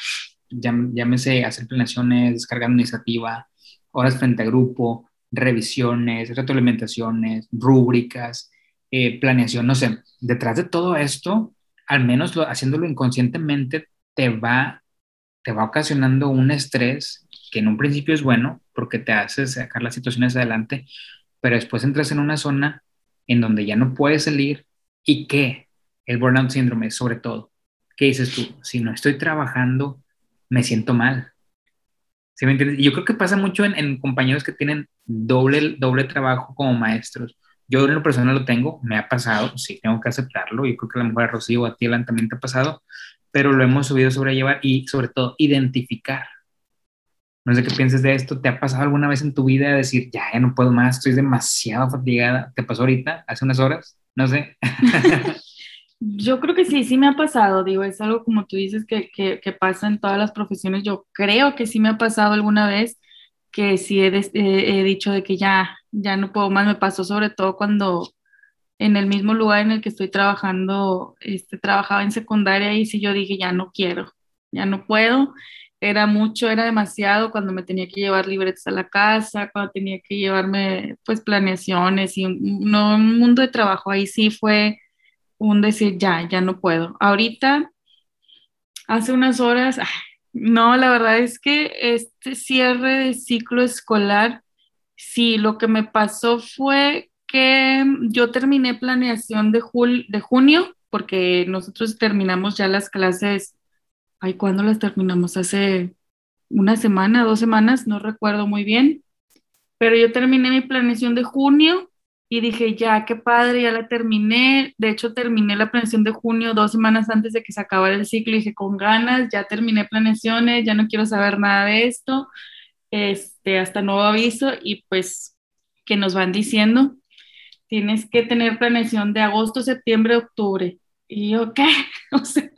llámese hacer planeaciones, descargar iniciativa, horas frente a grupo, revisiones, retroalimentaciones, rúbricas, eh, planeación, no sé, detrás de todo esto, al menos haciéndolo inconscientemente, te va, te va ocasionando un estrés que en un principio es bueno porque te hace sacar las situaciones adelante, pero después entras en una zona en donde ya no puedes salir y que el burnout síndrome sobre todo, ¿qué dices tú? Si no estoy trabajando, me siento mal, ¿Sí me entiendes? Y yo creo que pasa mucho en, compañeros que tienen doble, doble trabajo como maestros. Yo en lo personal lo tengo, me ha pasado, sí, tengo que aceptarlo. y creo que a la mujer Rocío a ti, también te ha pasado, pero lo hemos subido sobrellevar y sobre todo identificar. No sé qué pienses de esto. ¿Te ha pasado alguna vez en tu vida decir, ya, ya no puedo más, estoy demasiado fatigada? ¿Te pasó ahorita, hace unas horas? No sé. Yo creo que sí, sí me ha pasado, digo, es algo como tú dices que, que, pasa en todas las profesiones. Yo creo que sí me ha pasado alguna vez que sí he, he, dicho de que ya, ya no puedo más. Me pasó sobre todo cuando en el mismo lugar en el que estoy trabajando, este, trabajaba en secundaria y sí yo dije, ya no quiero, ya no puedo. Era mucho, era demasiado cuando me tenía que llevar libretos a la casa, cuando tenía que llevarme pues planeaciones y no, un mundo de trabajo. Ahí sí fue un decir, ya, ya no puedo. Ahorita, hace unas horas, no, la verdad es que este cierre de ciclo escolar, sí, lo que me pasó fue que yo terminé planeación de, de junio, porque nosotros terminamos ya las clases, ay, ¿cuándo las terminamos? Hace una semana, dos semanas, no recuerdo muy bien, pero yo terminé mi planeación de junio y dije, ya, qué padre, ya la terminé. De hecho, terminé la planeación de junio dos semanas antes de que se acabara el ciclo. Y dije, con ganas, ya terminé planeaciones, ya no quiero saber nada de esto. Este, hasta nuevo aviso y pues que nos van diciendo, tienes que tener planeación de agosto, septiembre, octubre. Y yo, ¿qué? O sea,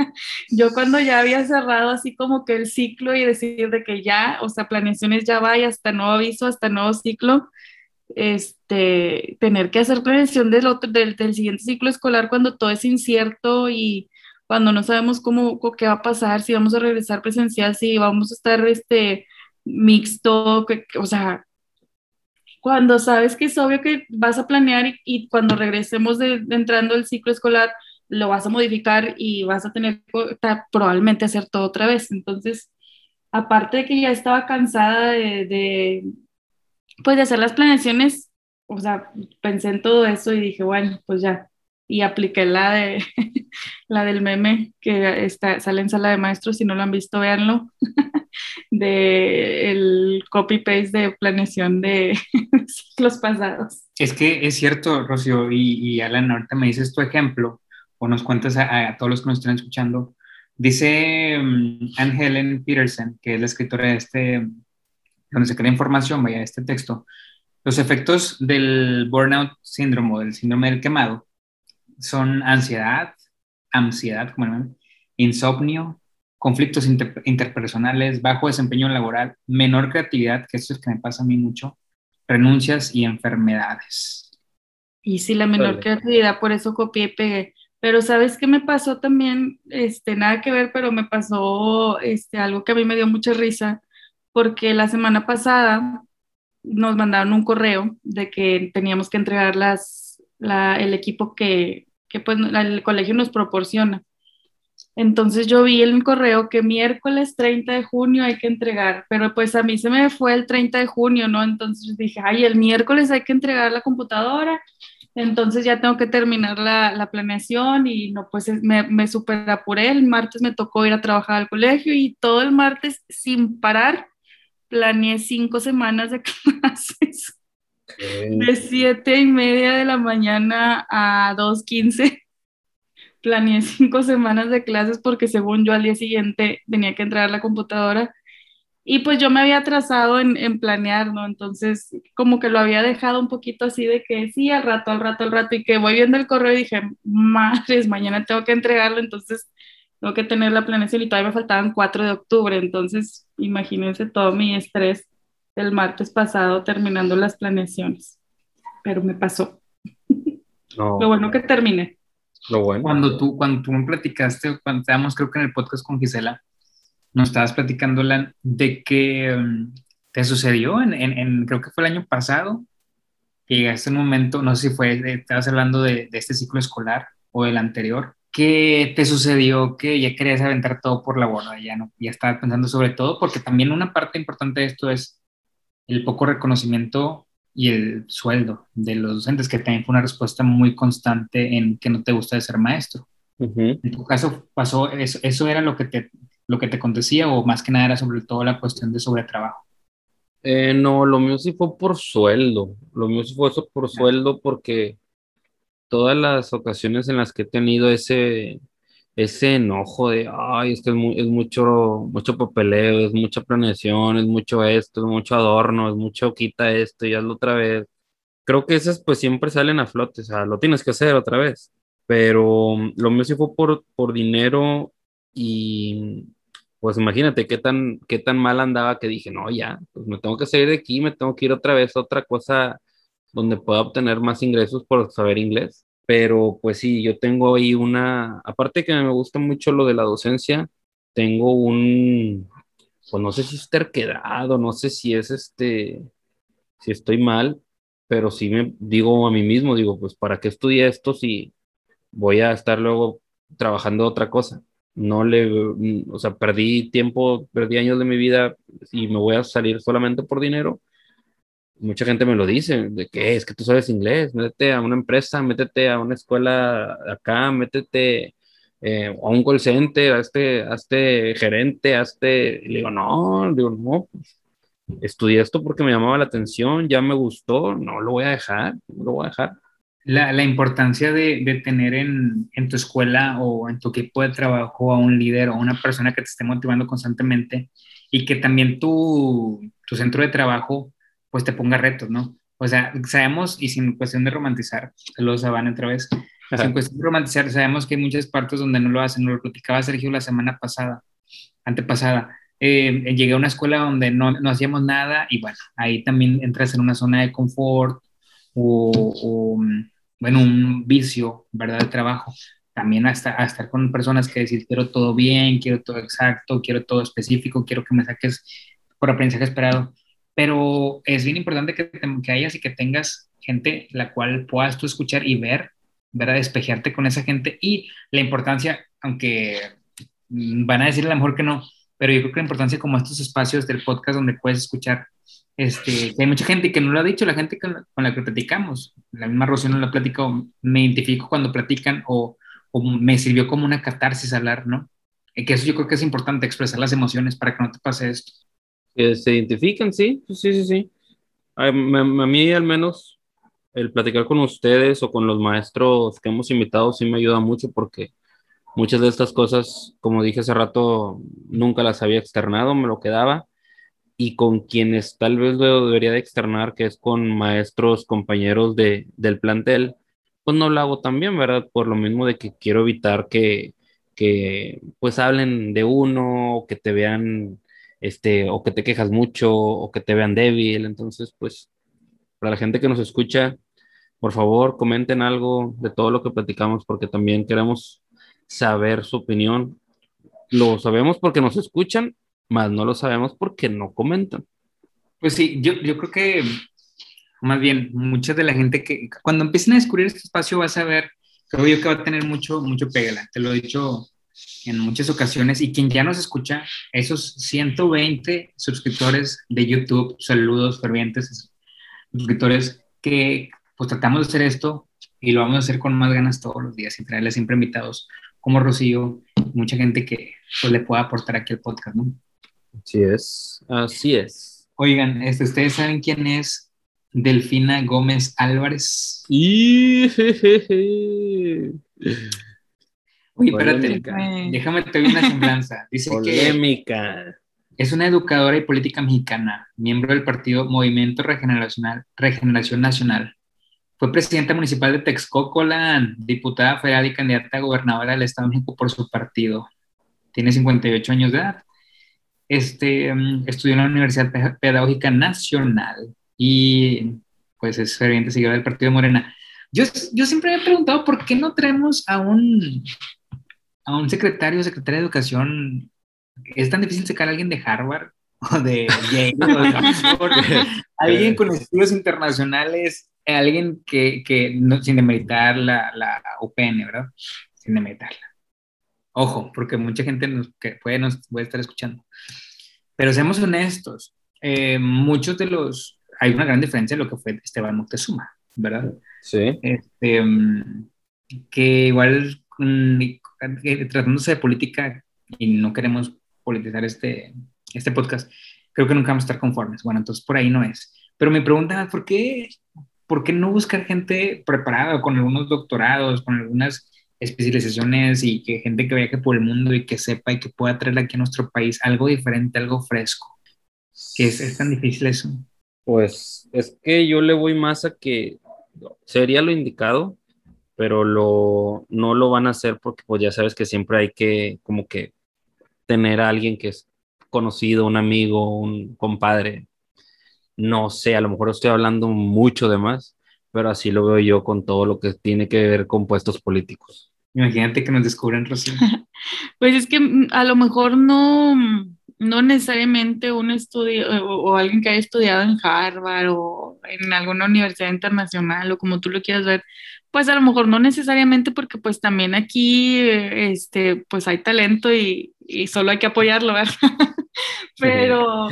yo cuando ya había cerrado así como que el ciclo y decir de que ya, o sea, planeaciones ya va y hasta nuevo aviso, hasta nuevo ciclo, este, tener que hacer prevención del, otro, del, del, siguiente ciclo escolar cuando todo es incierto y cuando no sabemos cómo, qué va a pasar, si vamos a regresar presencial, si vamos a estar este, mixto, o sea, cuando sabes que es obvio que vas a planear y, cuando regresemos de, entrando el ciclo escolar, lo vas a modificar y vas a tener que probablemente hacer todo otra vez. Entonces, aparte de que ya estaba cansada de pues de hacer las planeaciones, o sea, pensé en todo eso y dije, bueno, pues ya. Y apliqué la de la del meme que está, sale en sala de maestros, si no lo han visto, véanlo, de el copy paste de planeación de ciclos pasados. Es que es cierto, Rocío, y, Alan, ahorita me dices tu ejemplo, o nos cuentes a, todos los que nos están escuchando. Dice um, Anne Helen Peterson, que es la escritora de este, donde se crea información, vaya, este texto, los efectos del burnout síndrome o del síndrome del quemado son ansiedad, ansiedad, como insomnio, conflictos interpersonales, bajo desempeño laboral, menor creatividad, que esto es que me pasa a mí mucho, renuncias y enfermedades. Y sí, la menor creatividad, por eso copié y pegué. Pero ¿sabes qué me pasó también? Este, nada que ver, pero me pasó este, algo que a mí me dio mucha risa, porque la semana pasada nos mandaron un correo de que teníamos que entregar las, el equipo que, que pues, el colegio nos proporciona. Entonces yo vi el correo que miércoles 30 de junio hay que entregar, pero pues a mí se me fue el 30 de junio, ¿no? Entonces dije, ay, el miércoles hay que entregar la computadora, entonces ya tengo que terminar la, planeación y no, pues me, me super apuré, el martes me tocó ir a trabajar al colegio y todo el martes sin parar planeé cinco semanas de clases. De siete y media de la mañana a 2.15 planeé cinco semanas de clases porque según yo al día siguiente tenía que entrar a la computadora y pues yo me había atrasado en, en, planear, ¿no? Entonces como que lo había dejado un poquito así de que sí, al rato, al rato, al rato y que voy viendo el correo y dije, madres, mañana tengo que entregarlo, entonces tengo que tener la planeación y todavía me faltaban 4 de octubre, entonces imagínense todo mi estrés el martes pasado terminando las planeaciones, pero me pasó. Lo bueno que terminé. Cuando tú, cuando tú me platicaste, cuando estábamos creo que en el podcast con Gisela, nos estabas platicando de que mm, te sucedió en, en, creo que fue el año pasado, que llegaste un momento, no sé si fue, estabas hablando de, de, este ciclo escolar o del anterior, que te sucedió que ya querías aventar todo por la borda, ya no, ya estabas pensando sobre todo, porque también una parte importante de esto es el poco reconocimiento y el sueldo de los docentes, que también fue una respuesta muy constante en que no te gusta de ser maestro. En tu caso, pasó eso, eso era lo que te lo que te acontecía o más que nada era sobre todo la cuestión de sobretrabajo. Eh, no, lo mío sí fue por sueldo. Lo mío sí fue eso por sueldo porque todas las ocasiones en las que he tenido ese, ese enojo de, ay, es que es, mucho, mucho papeleo, es mucha planeación, es mucho esto, es mucho adorno, es mucho quita esto y hazlo otra vez. Creo que esas pues siempre salen a flote, o sea, lo tienes que hacer otra vez. Pero mm, lo mío sí fue por, por dinero y pues imagínate qué tan, qué tan mal andaba que dije, no, ya, pues me tengo que salir de aquí, me tengo que ir otra vez a otra cosa donde pueda obtener más ingresos por saber inglés. Pero pues sí, yo tengo ahí una, aparte que me gusta mucho lo de la docencia, tengo un, pues no sé si es terquedad no sé si es este, si estoy mal, pero sí me digo a mí mismo, digo, pues ¿para qué estudié esto si voy a estar luego trabajando otra cosa? No le, o sea, perdí tiempo, perdí años de mi vida y me voy a salir solamente por dinero mucha gente me lo dice, de que es que tú sabes inglés, métete a una empresa, métete a una escuela acá, métete eh, a un call center, a este, a este gerente, a este, y le digo, no, digo, no, pues, estudié esto porque me llamaba la atención, ya me gustó, no lo voy a dejar, no lo voy a dejar. La, la importancia de, de tener en, en, tu escuela o en tu equipo de trabajo a un líder o una persona que te esté motivando constantemente y que también tu, tu centro de trabajo pues te ponga retos, ¿no? O sea, sabemos, y sin cuestión de romantizar, saludos a Van otra vez, sin cuestión de romantizar, sabemos que hay muchas partes donde no lo hacen, lo platicaba Sergio la semana pasada, antepasada, eh, llegué a una escuela donde no, no, hacíamos nada y bueno, ahí también entras en una zona de confort o, bueno, un vicio, ¿verdad? De trabajo. También hasta, a estar con personas que decir, quiero todo bien, quiero todo exacto, quiero todo específico, quiero que me saques por aprendizaje esperado pero es bien importante que, que hayas y que tengas gente la cual puedas tú escuchar y ver, ver a despejarte con esa gente y la importancia, aunque van a decir a lo mejor que no, pero yo creo que la importancia como estos espacios del podcast donde puedes escuchar, este, hay mucha gente que no lo ha dicho, la gente con, la que platicamos, la misma Rocío no lo ha platicado, me identifico cuando platican o, o, me sirvió como una catarsis hablar, ¿no? Que eso yo creo que es importante, expresar las emociones para que no te pase esto que se identifican, sí, sí, sí, sí. A, mí al menos el platicar con ustedes o con los maestros que hemos invitado sí me ayuda mucho porque muchas de estas cosas, como dije hace rato, nunca las había externado, me lo quedaba. Y con quienes tal vez lo debería de externar, que es con maestros, compañeros de, del plantel, pues no lo hago también, ¿verdad? Por lo mismo de que quiero evitar que, que pues hablen de uno, que te vean, este, o que te quejas mucho, o que te vean débil. Entonces, pues, para la gente que nos escucha, por favor, comenten algo de todo lo que platicamos, porque también queremos saber su opinión. Lo sabemos porque nos escuchan, más no lo sabemos porque no comentan. Pues sí, yo, yo creo que más bien, mucha de la gente que cuando empiecen a descubrir este espacio vas a ver, creo yo que va a tener mucho, mucho pegala. Te lo he dicho en muchas ocasiones y quien ya nos escucha, esos 120 suscriptores de YouTube, saludos fervientes, suscriptores que pues tratamos de hacer esto y lo vamos a hacer con más ganas todos los días y traerles siempre invitados como Rocío, mucha gente que pues, le pueda aportar aquí al podcast, ¿no? Así es, así es. Oigan, este, ¿ustedes saben quién es Delfina Gómez Álvarez. Y... Uy, espérate, déjame te doy una semblanza. Dice Polémica. es una educadora y política mexicana, miembro del partido Movimiento Regeneracional, Regeneración Nacional. Fue presidenta municipal de Texcoco, diputada federal y candidata a gobernadora del Estado de México por su partido. Tiene 58 años de edad. Este, mm, estudió en la Universidad Pedagógica Nacional y pues es ferviente seguidor del partido Morena. Yo, yo siempre me he preguntado por qué no traemos a un, a un secretario o secretaria de educación. Es tan difícil sacar a alguien de Harvard o de Yale o de alguien con estudios internacionales, alguien que, que no, sin demeritar la, la UPN, ¿verdad? Sin demeritarla. Ojo, porque mucha gente nos, que puede, nos puede estar escuchando. Pero seamos honestos, eh, muchos de los hay una gran diferencia en lo que fue Esteban Moctezuma, ¿verdad? Sí. Este, mm, que igual mm, tratándose de política y no queremos politizar este, este podcast, creo que nunca vamos a estar conformes. Bueno, entonces por ahí no es. Pero me preguntan, ¿por qué, ¿por qué no buscar gente preparada con algunos doctorados, con algunas especializaciones y que gente que viaje por el mundo y que sepa y que pueda traer aquí a nuestro país algo diferente, algo fresco? Que es, es tan difícil eso. Pues es que yo le voy más a que sería lo indicado, pero lo, no lo van a hacer porque pues ya sabes que siempre hay que como que tener a alguien que es conocido, un amigo, un compadre. No sé, a lo mejor estoy hablando mucho de más, pero así lo veo yo con todo lo que tiene que ver con puestos políticos. Imagínate que nos descubren, Rocío. pues es que mm, a lo mejor no, no necesariamente un estudio o, alguien que haya estudiado en Harvard o en alguna universidad internacional o como tú lo quieras ver, pues a lo mejor no necesariamente porque pues también aquí este pues hay talento y, solo hay que apoyarlo, ¿verdad? pero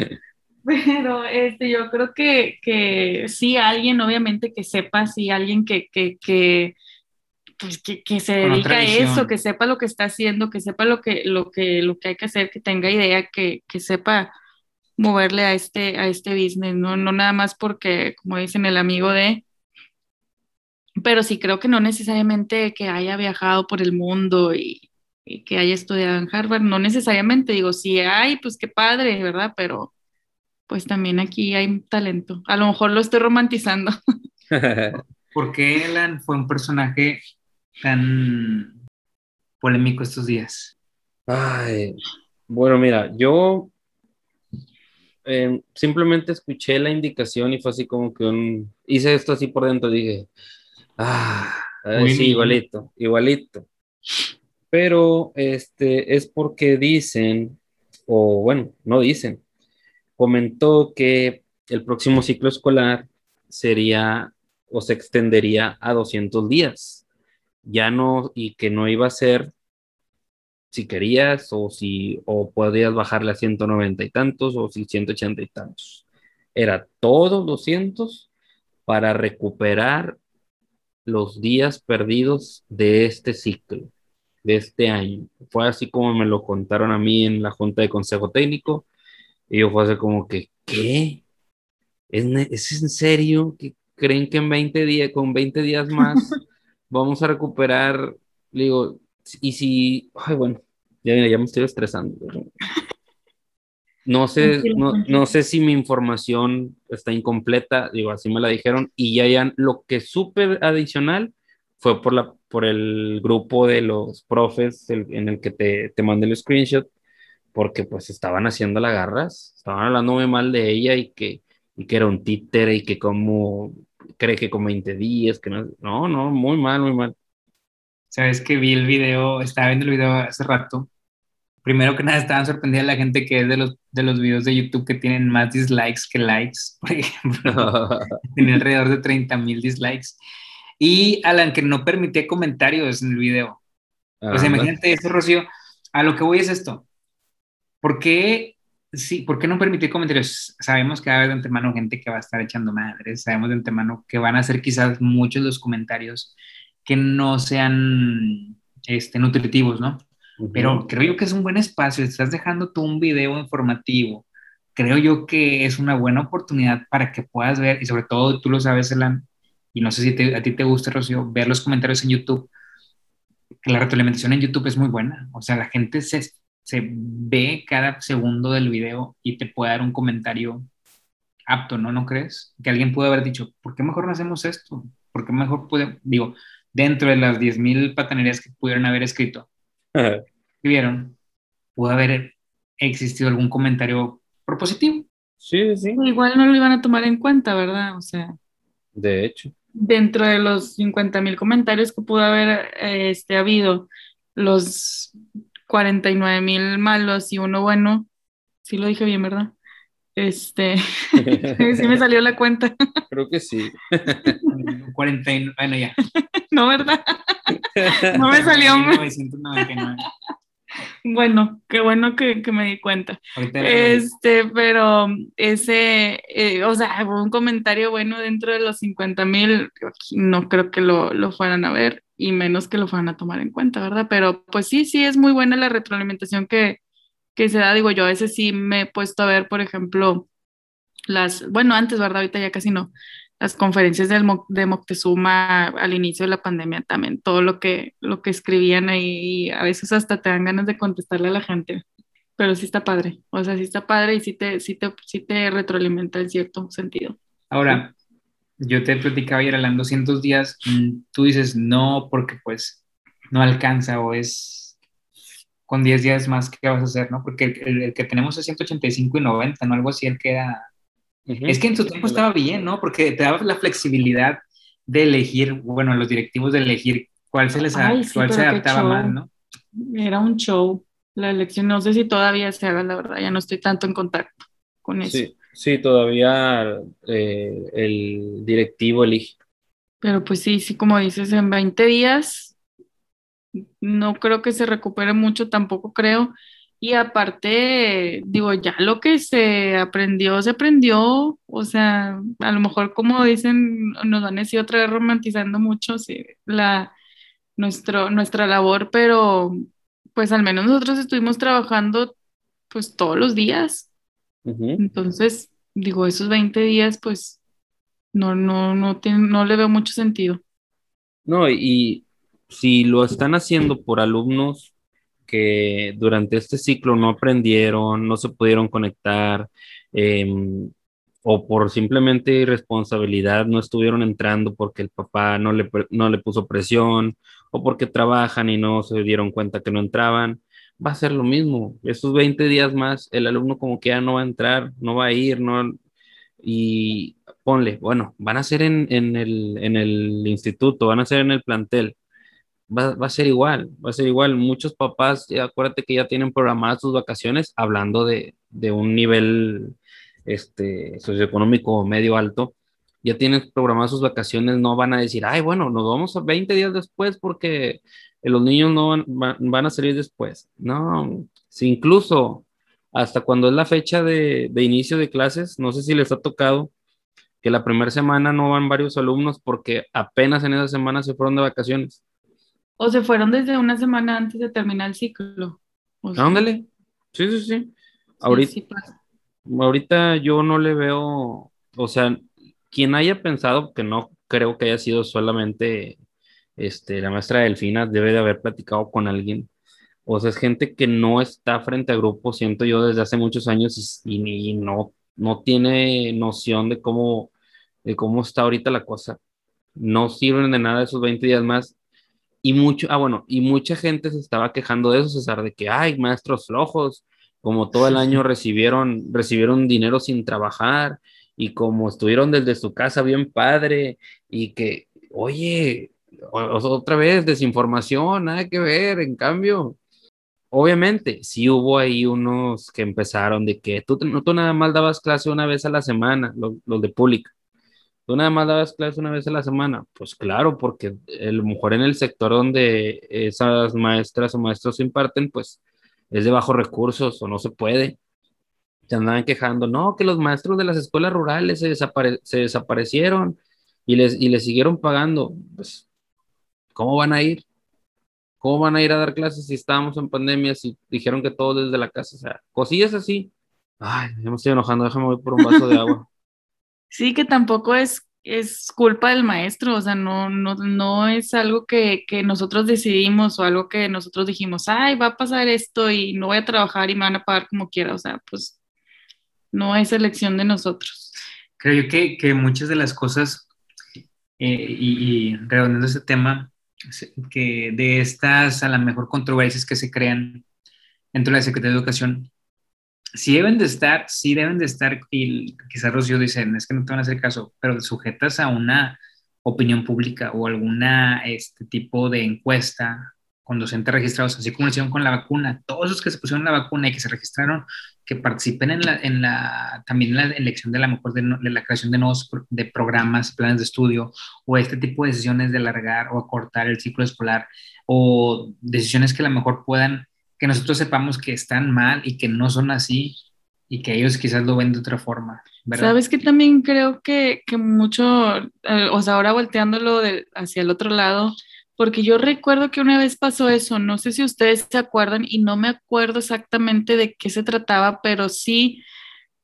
pero este yo creo que, que sí alguien obviamente que sepa, sí alguien que, que, que pues, que, se dedica a eso, que sepa lo que está haciendo, que sepa lo que, lo que, lo que hay que hacer, que tenga idea, que, que sepa moverle a este, a este business, ¿no? no nada más porque, como dicen, el amigo de, pero sí creo que no necesariamente que haya viajado por el mundo y, y, que haya estudiado en Harvard, no necesariamente, digo, si hay, pues qué padre, ¿verdad? Pero pues también aquí hay talento. A lo mejor lo estoy romantizando. ¿Por qué Elan fue un personaje tan polémico estos días? Ay, bueno, mira, yo eh, simplemente escuché la indicación y fue así como que un, hice esto así por dentro, dije, ah, sí, igualito, igualito. Pero este es porque dicen, o bueno, no dicen, comentó que el próximo ciclo escolar sería o se extendería a 200 días ya no, y que no iba a ser si querías o si, o podías bajarle a 190 y tantos o si 180 y tantos. Era todos 200 para recuperar los días perdidos de este ciclo, de este año. Fue así como me lo contaron a mí en la Junta de Consejo Técnico. Y yo fue así como que, ¿qué? ¿Es, ¿es en serio? ¿Qué, creen que en 20 días, con 20 días más, vamos a recuperar, digo, y si, ay, bueno, ya, ya me estoy estresando. No sé, no, sé si mi información está incompleta, digo, así me la dijeron, y ya, ya lo que supe adicional fue por, la, por el grupo de los profes en el que te, te mandé el screenshot, porque pues estaban haciendo la garras, estaban hablando muy mal de ella y que, y que era un títere y que como cree que con 20 días, que no, no, no, muy mal, muy mal. Sabes que vi el video, estaba viendo el video hace rato primero que nada estaban sorprendida la gente que es de los, de los videos de YouTube que tienen más dislikes que likes, por ejemplo. Tiene alrededor de 30 mil dislikes. Y Alan, que no permitía comentarios en el video. o sea, imagínate eso, Rocío. A lo que voy es esto. ¿Por qué, sí, ¿Por qué no permití comentarios? Sabemos que va a haber de antemano gente que va a estar echando madres. Sabemos de antemano que van a ser quizás muchos los comentarios que no sean este, nutritivos, ¿no? Pero creo yo que es un buen espacio, estás dejando tú un video informativo, creo yo que es una buena oportunidad para que puedas ver, y sobre todo tú lo sabes, Elan, y no sé si a ti te gusta, Rocío, ver los comentarios en YouTube, que la retroalimentación en YouTube es muy buena, o sea, la gente se, se ve cada segundo del video y te puede dar un comentario apto, ¿no? ¿No crees? Que alguien puede haber dicho, ¿por qué mejor no hacemos esto? ¿Por qué mejor puede, digo, dentro de las 10.000 patanerías que pudieron haber escrito, vieron, pudo haber existido algún comentario propositivo. Sí, sí. Igual no lo iban a tomar en cuenta, ¿verdad? O sea. De hecho. Dentro de los 50 mil comentarios que pudo haber este, habido, los 49 mil malos y uno bueno, sí lo dije bien, ¿verdad? Este, sí me salió la cuenta. Creo que sí. 49, bueno, ya. No, ¿verdad? No me salió. 1999. Bueno, qué bueno que, me di cuenta. Este, pero ese, eh, o sea, un comentario bueno dentro de los 50 mil, no creo que lo, lo, fueran a ver y menos que lo fueran a tomar en cuenta, ¿verdad? Pero pues sí, sí, es muy buena la retroalimentación que, que se da. Digo, yo a veces sí me he puesto a ver, por ejemplo, las, bueno, antes, ¿verdad? Ahorita ya casi no, las conferencias del, de Moctezuma al inicio de la pandemia también, todo lo que, lo que escribían ahí, a veces hasta te dan ganas de contestarle a la gente, pero sí está padre, o sea, sí está padre y sí te, sí te, sí te retroalimenta en cierto sentido. Ahora, yo te platicaba ayer las 200 días, mm, tú dices no porque pues no alcanza o es con 10 días más que vas a hacer, ¿no? Porque el, el que tenemos es 185 y 90, ¿no? Algo así, el que era es que en su tiempo estaba bien, ¿no? Porque te daba la flexibilidad de elegir, bueno, los directivos de elegir cuál se les cuál se adaptaba más, ¿no? Era un show la elección, no sé si todavía se haga, la verdad, ya no estoy tanto en contacto con eso. Sí, sí todavía eh, el directivo elige. Pero pues sí, sí, como dices, en 20 días no creo que se recupere mucho, tampoco creo. Y aparte, digo, ya lo que se aprendió, se aprendió, o sea, a lo mejor como dicen, nos van a decir otra vez romantizando mucho sí, la, nuestro, nuestra labor, pero pues al menos nosotros estuvimos trabajando pues todos los días. Entonces, digo, esos 20 días, pues no, no, no, tiene, no le veo mucho sentido. No, y si lo están haciendo por alumnos que durante este ciclo no aprendieron, no se pudieron conectar, em, o por simplemente irresponsabilidad no estuvieron entrando porque el papá no le, no le puso presión, o porque trabajan y no se dieron cuenta que no entraban, va a ser lo mismo. Esos 20 días más, el alumno como que ya no va a entrar, no va a ir, no, y ponle, bueno, van a ser en, en, el, en el instituto, van a ser en el plantel va, a ser igual, va a ser igual. Muchos papás, acuérdate que ya tienen programadas sus vacaciones hablando de, un nivel este, socioeconómico medio alto. Ya tienen programadas sus vacaciones, no van a decir, ay, bueno, nos vamos a 20 días después porque los niños no van, a salir después. No, si incluso hasta cuando es la fecha de, de inicio de clases, no sé si les ha tocado que la primera semana no van varios alumnos porque apenas en esa semana se fueron de vacaciones. O se fueron desde una semana antes de terminar el ciclo. Ándale. Sí, sí, sí. Ahorita, ahorita yo no le veo, o sea, quien haya pensado que no creo que haya sido solamente este, la maestra Delfina, debe de haber platicado con alguien. O sea, es gente que no está frente a grupos, siento yo, desde hace muchos años y, y no, no tiene noción de cómo, de cómo está ahorita la cosa. No sirven de nada esos 20 días más. Y mucho, ah, bueno, y mucha gente se estaba quejando de eso, César, de que, hay maestros flojos, como todo el año recibieron, recibieron dinero sin trabajar y como estuvieron desde su casa bien padre y que, oye, otra vez desinformación, nada que ver, en cambio, obviamente, sí hubo ahí unos que empezaron de que tú, tú nada más dabas clase una vez a la semana, los, los de pública. Tú nada más dabas clase una vez a la semana. Pues claro, porque a lo mejor en el sector donde esas maestras o maestros imparten, pues es de bajos recursos o no se puede. Se andaban quejando, no, que los maestros de las escuelas rurales se, se desaparecieron y les, y les siguieron pagando. Pues, ¿cómo van a ir? ¿Cómo van a ir a dar clases si estábamos en pandemia, si dijeron que todo desde la casa? O sea, cosillas así. Ay, me estoy enojando, déjame voy por un vaso de agua. Sí, que tampoco es es culpa del maestro, o sea, no, no, no es algo que, que, nosotros decidimos o algo que nosotros dijimos, ay, va a pasar esto y no voy a trabajar y me van a pagar como quiera, o sea, pues no es elección de nosotros. Creo yo que, que muchas de las cosas, eh, y, y redondeando ese tema, que de estas a la mejor controversias que se crean dentro de la Secretaría de Educación, si deben de estar, sí deben de estar, y quizás Rocío dicen, es que no te van a hacer caso, pero sujetas a una opinión pública o alguna este tipo de encuesta con docentes registrados, así como lo hicieron con la vacuna, todos los que se pusieron la vacuna y que se registraron, que participen en la, en la también en la elección de la mejor de, de, la creación de nuevos de programas, planes de estudio, o este tipo de decisiones de alargar o acortar el ciclo escolar, o decisiones que a lo mejor puedan que nosotros sepamos que están mal y que no son así y que ellos quizás lo ven de otra forma. Sabes que también creo que, que mucho, eh, o sea, ahora volteándolo hacia el otro lado, porque yo recuerdo que una vez pasó eso, no sé si ustedes se acuerdan y no me acuerdo exactamente de qué se trataba, pero sí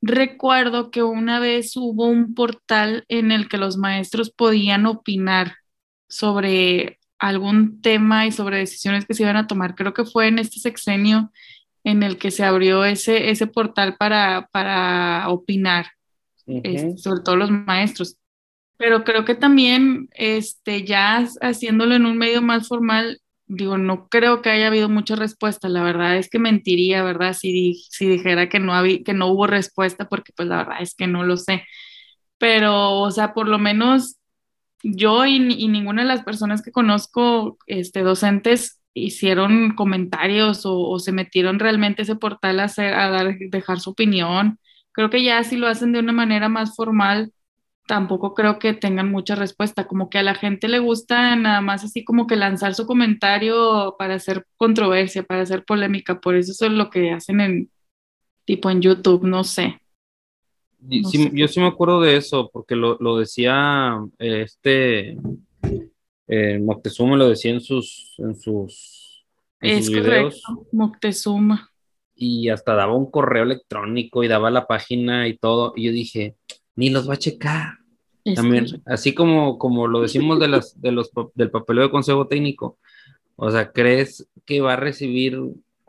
recuerdo que una vez hubo un portal en el que los maestros podían opinar sobre algún tema y sobre decisiones que se iban a tomar. Creo que fue en este sexenio en el que se abrió ese, ese portal para, para opinar, este, sobre todo los maestros. Pero creo que también, este, ya haciéndolo en un medio más formal, digo, no creo que haya habido mucha respuesta. La verdad es que mentiría, ¿verdad? Si, si dijera que no, había, que no hubo respuesta, porque pues la verdad es que no lo sé. Pero, o sea, por lo menos yo y, ninguna de las personas que conozco, este, docentes, hicieron comentarios o, se metieron realmente ese portal a, hacer, a dar, dejar su opinión. Creo que ya si lo hacen de una manera más formal, tampoco creo que tengan mucha respuesta. Como que a la gente le gusta nada más así como que lanzar su comentario para hacer controversia, para hacer polémica. Por eso eso es lo que hacen en tipo en YouTube, no sé yo sí me acuerdo de eso, porque lo, lo decía eh, este eh, Moctezuma, lo decía en sus, en sus, videos. Moctezuma. Y hasta daba un correo electrónico y daba la página y todo. Y yo dije, ni los va a checar. También, así como, como lo decimos de las, de los, del papeleo de consejo técnico. O sea, ¿crees que va a recibir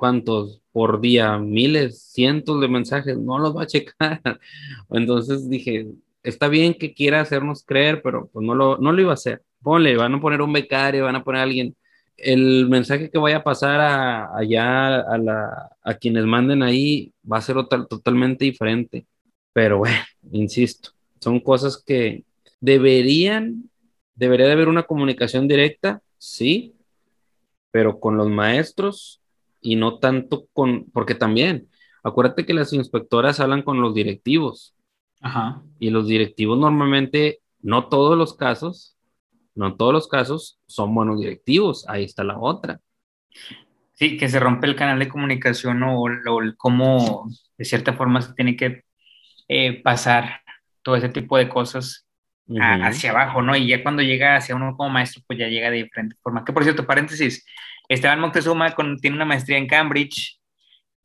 cuántos por día, miles, cientos de mensajes, no los va a checar. Entonces dije, está bien que quiera hacernos creer, pero pues no lo, no lo iba a hacer. Ponle, van a poner un becario, van a poner alguien. El mensaje que vaya a pasar a, allá a, la, a quienes manden ahí va a ser totalmente diferente. Pero bueno, insisto, son cosas que deberían, debería de haber una comunicación directa, sí, pero con los maestros y no tanto con, porque también, acuérdate que las inspectoras hablan con los directivos. Ajá. Y los directivos normalmente, no todos los casos, no todos los casos son buenos directivos. Ahí está la otra. Sí, que se rompe el canal de comunicación o, cómo de cierta forma se tiene que eh, pasar todo ese tipo de cosas hacia abajo, ¿no? Y ya cuando llega hacia uno como maestro, pues ya llega de diferente forma. Que por cierto, paréntesis, Esteban Moctezuma tiene una maestría en Cambridge.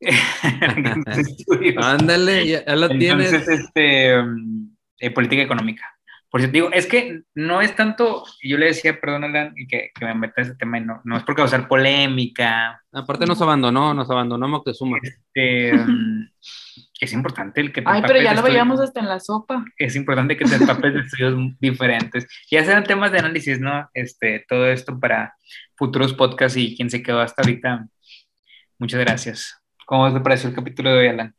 Ándale, ya, la tienes. Entonces, este, mm, política económica. Por eso digo, es que no es tanto, yo le decía, perdón, Alan, que, que me meta ese tema, no, no es por causar polémica. Aparte nos abandonó, nos abandonó Moctezuma. Este, um, es importante el que te Ay, pero ya lo veíamos hasta en la sopa. Es importante que te empapes de estudios diferentes. Ya serán temas de análisis, ¿no? Este, todo esto para futuros podcasts y quien se quedó hasta ahorita. Muchas gracias. ¿Cómo te pareció el capítulo de hoy, Alan?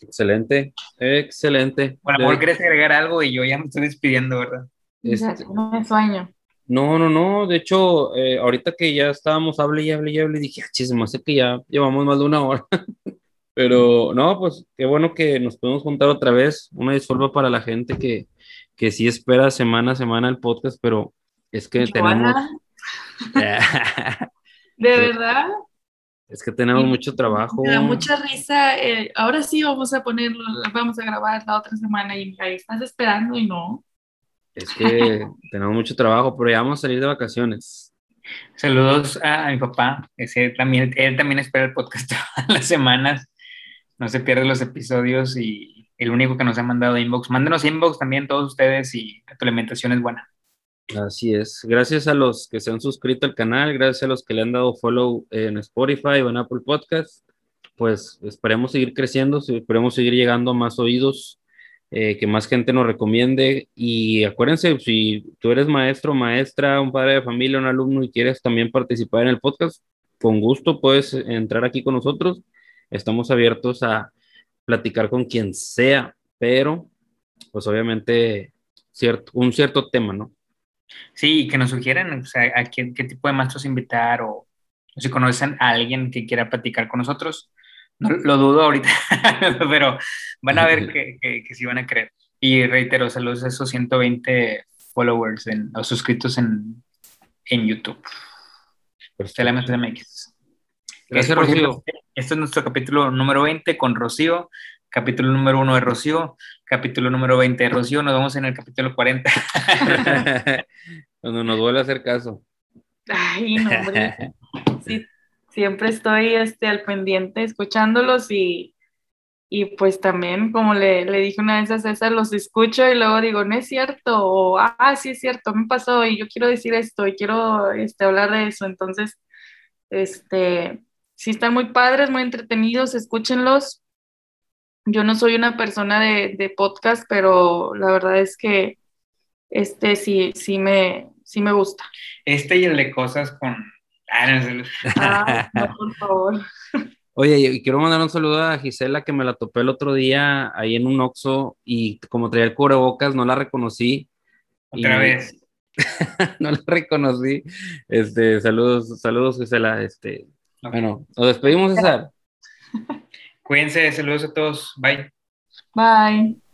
Excelente, excelente. Bueno, amor, ¿quieres agregar algo? Y yo ya me estoy despidiendo, ¿verdad? Este... No me sueño. No, no, no. De hecho, eh, ahorita que ya estábamos, hable y hable y hable, dije, ah, sé que ya llevamos más de una hora. Pero no, pues qué bueno que nos podemos juntar otra vez. Una disculpa para la gente que, que sí espera semana a semana el podcast, pero es que tenemos. ¿De verdad? Es que tenemos mucho trabajo. Me da mucha risa. Eh, ahora sí vamos a ponerlo, vamos a grabar la otra semana y ahí estás esperando y no. Es que tenemos mucho trabajo, pero ya vamos a salir de vacaciones. Saludos a, mi papá. Ese también, él también espera el podcast todas las semanas. No se pierde los episodios y el único que nos ha mandado inbox. Mándenos inbox también todos ustedes y la alimentación es buena. Así es. Gracias a los que se han suscrito al canal, gracias a los que le han dado follow en Spotify o en Apple Podcast. Pues esperemos seguir creciendo, esperemos seguir llegando a más oídos, eh, que más gente nos recomiende. Y acuérdense, si tú eres maestro, maestra, un padre de familia, un alumno y quieres también participar en el podcast, con gusto puedes entrar aquí con nosotros. Estamos abiertos a platicar con quien sea, pero pues obviamente cierto, un cierto tema, ¿no? Sí, que nos sugieran o sea, a qué, qué, tipo de maestros invitar o, si conocen a alguien que quiera platicar con nosotros. No, lo dudo ahorita, pero van a ver que, que, sí van a creer. Y reitero, saludos a esos 120 followers en, o suscritos en, en YouTube. MX. Gracias, Rocío. Este es nuestro capítulo número 20 con Rocío capítulo número uno de Rocío, capítulo número 20 de Rocío, nos vemos en el capítulo 40. Cuando nos vuelve a hacer caso. Ay, no, hombre. Sí, siempre estoy este, al pendiente escuchándolos y, y pues también, como le, le, dije una vez a César, los escucho y luego digo, no es cierto, o ah, sí es cierto, me pasó y yo quiero decir esto y quiero este, hablar de eso. Entonces, este, sí están muy padres, muy entretenidos, escúchenlos yo no soy una persona de, podcast, pero la verdad es que este sí, sí me, sí me gusta. Este y el de cosas con... Ah, no, por favor. Oye, y quiero mandar un saludo a Gisela que me la topé el otro día ahí en un Oxxo y como traía el cubrebocas no la reconocí. Otra vez. no la reconocí. Este, saludos, saludos Gisela. Este, bueno, nos despedimos, César. Cuídense, saludos a todos. Bye. Bye.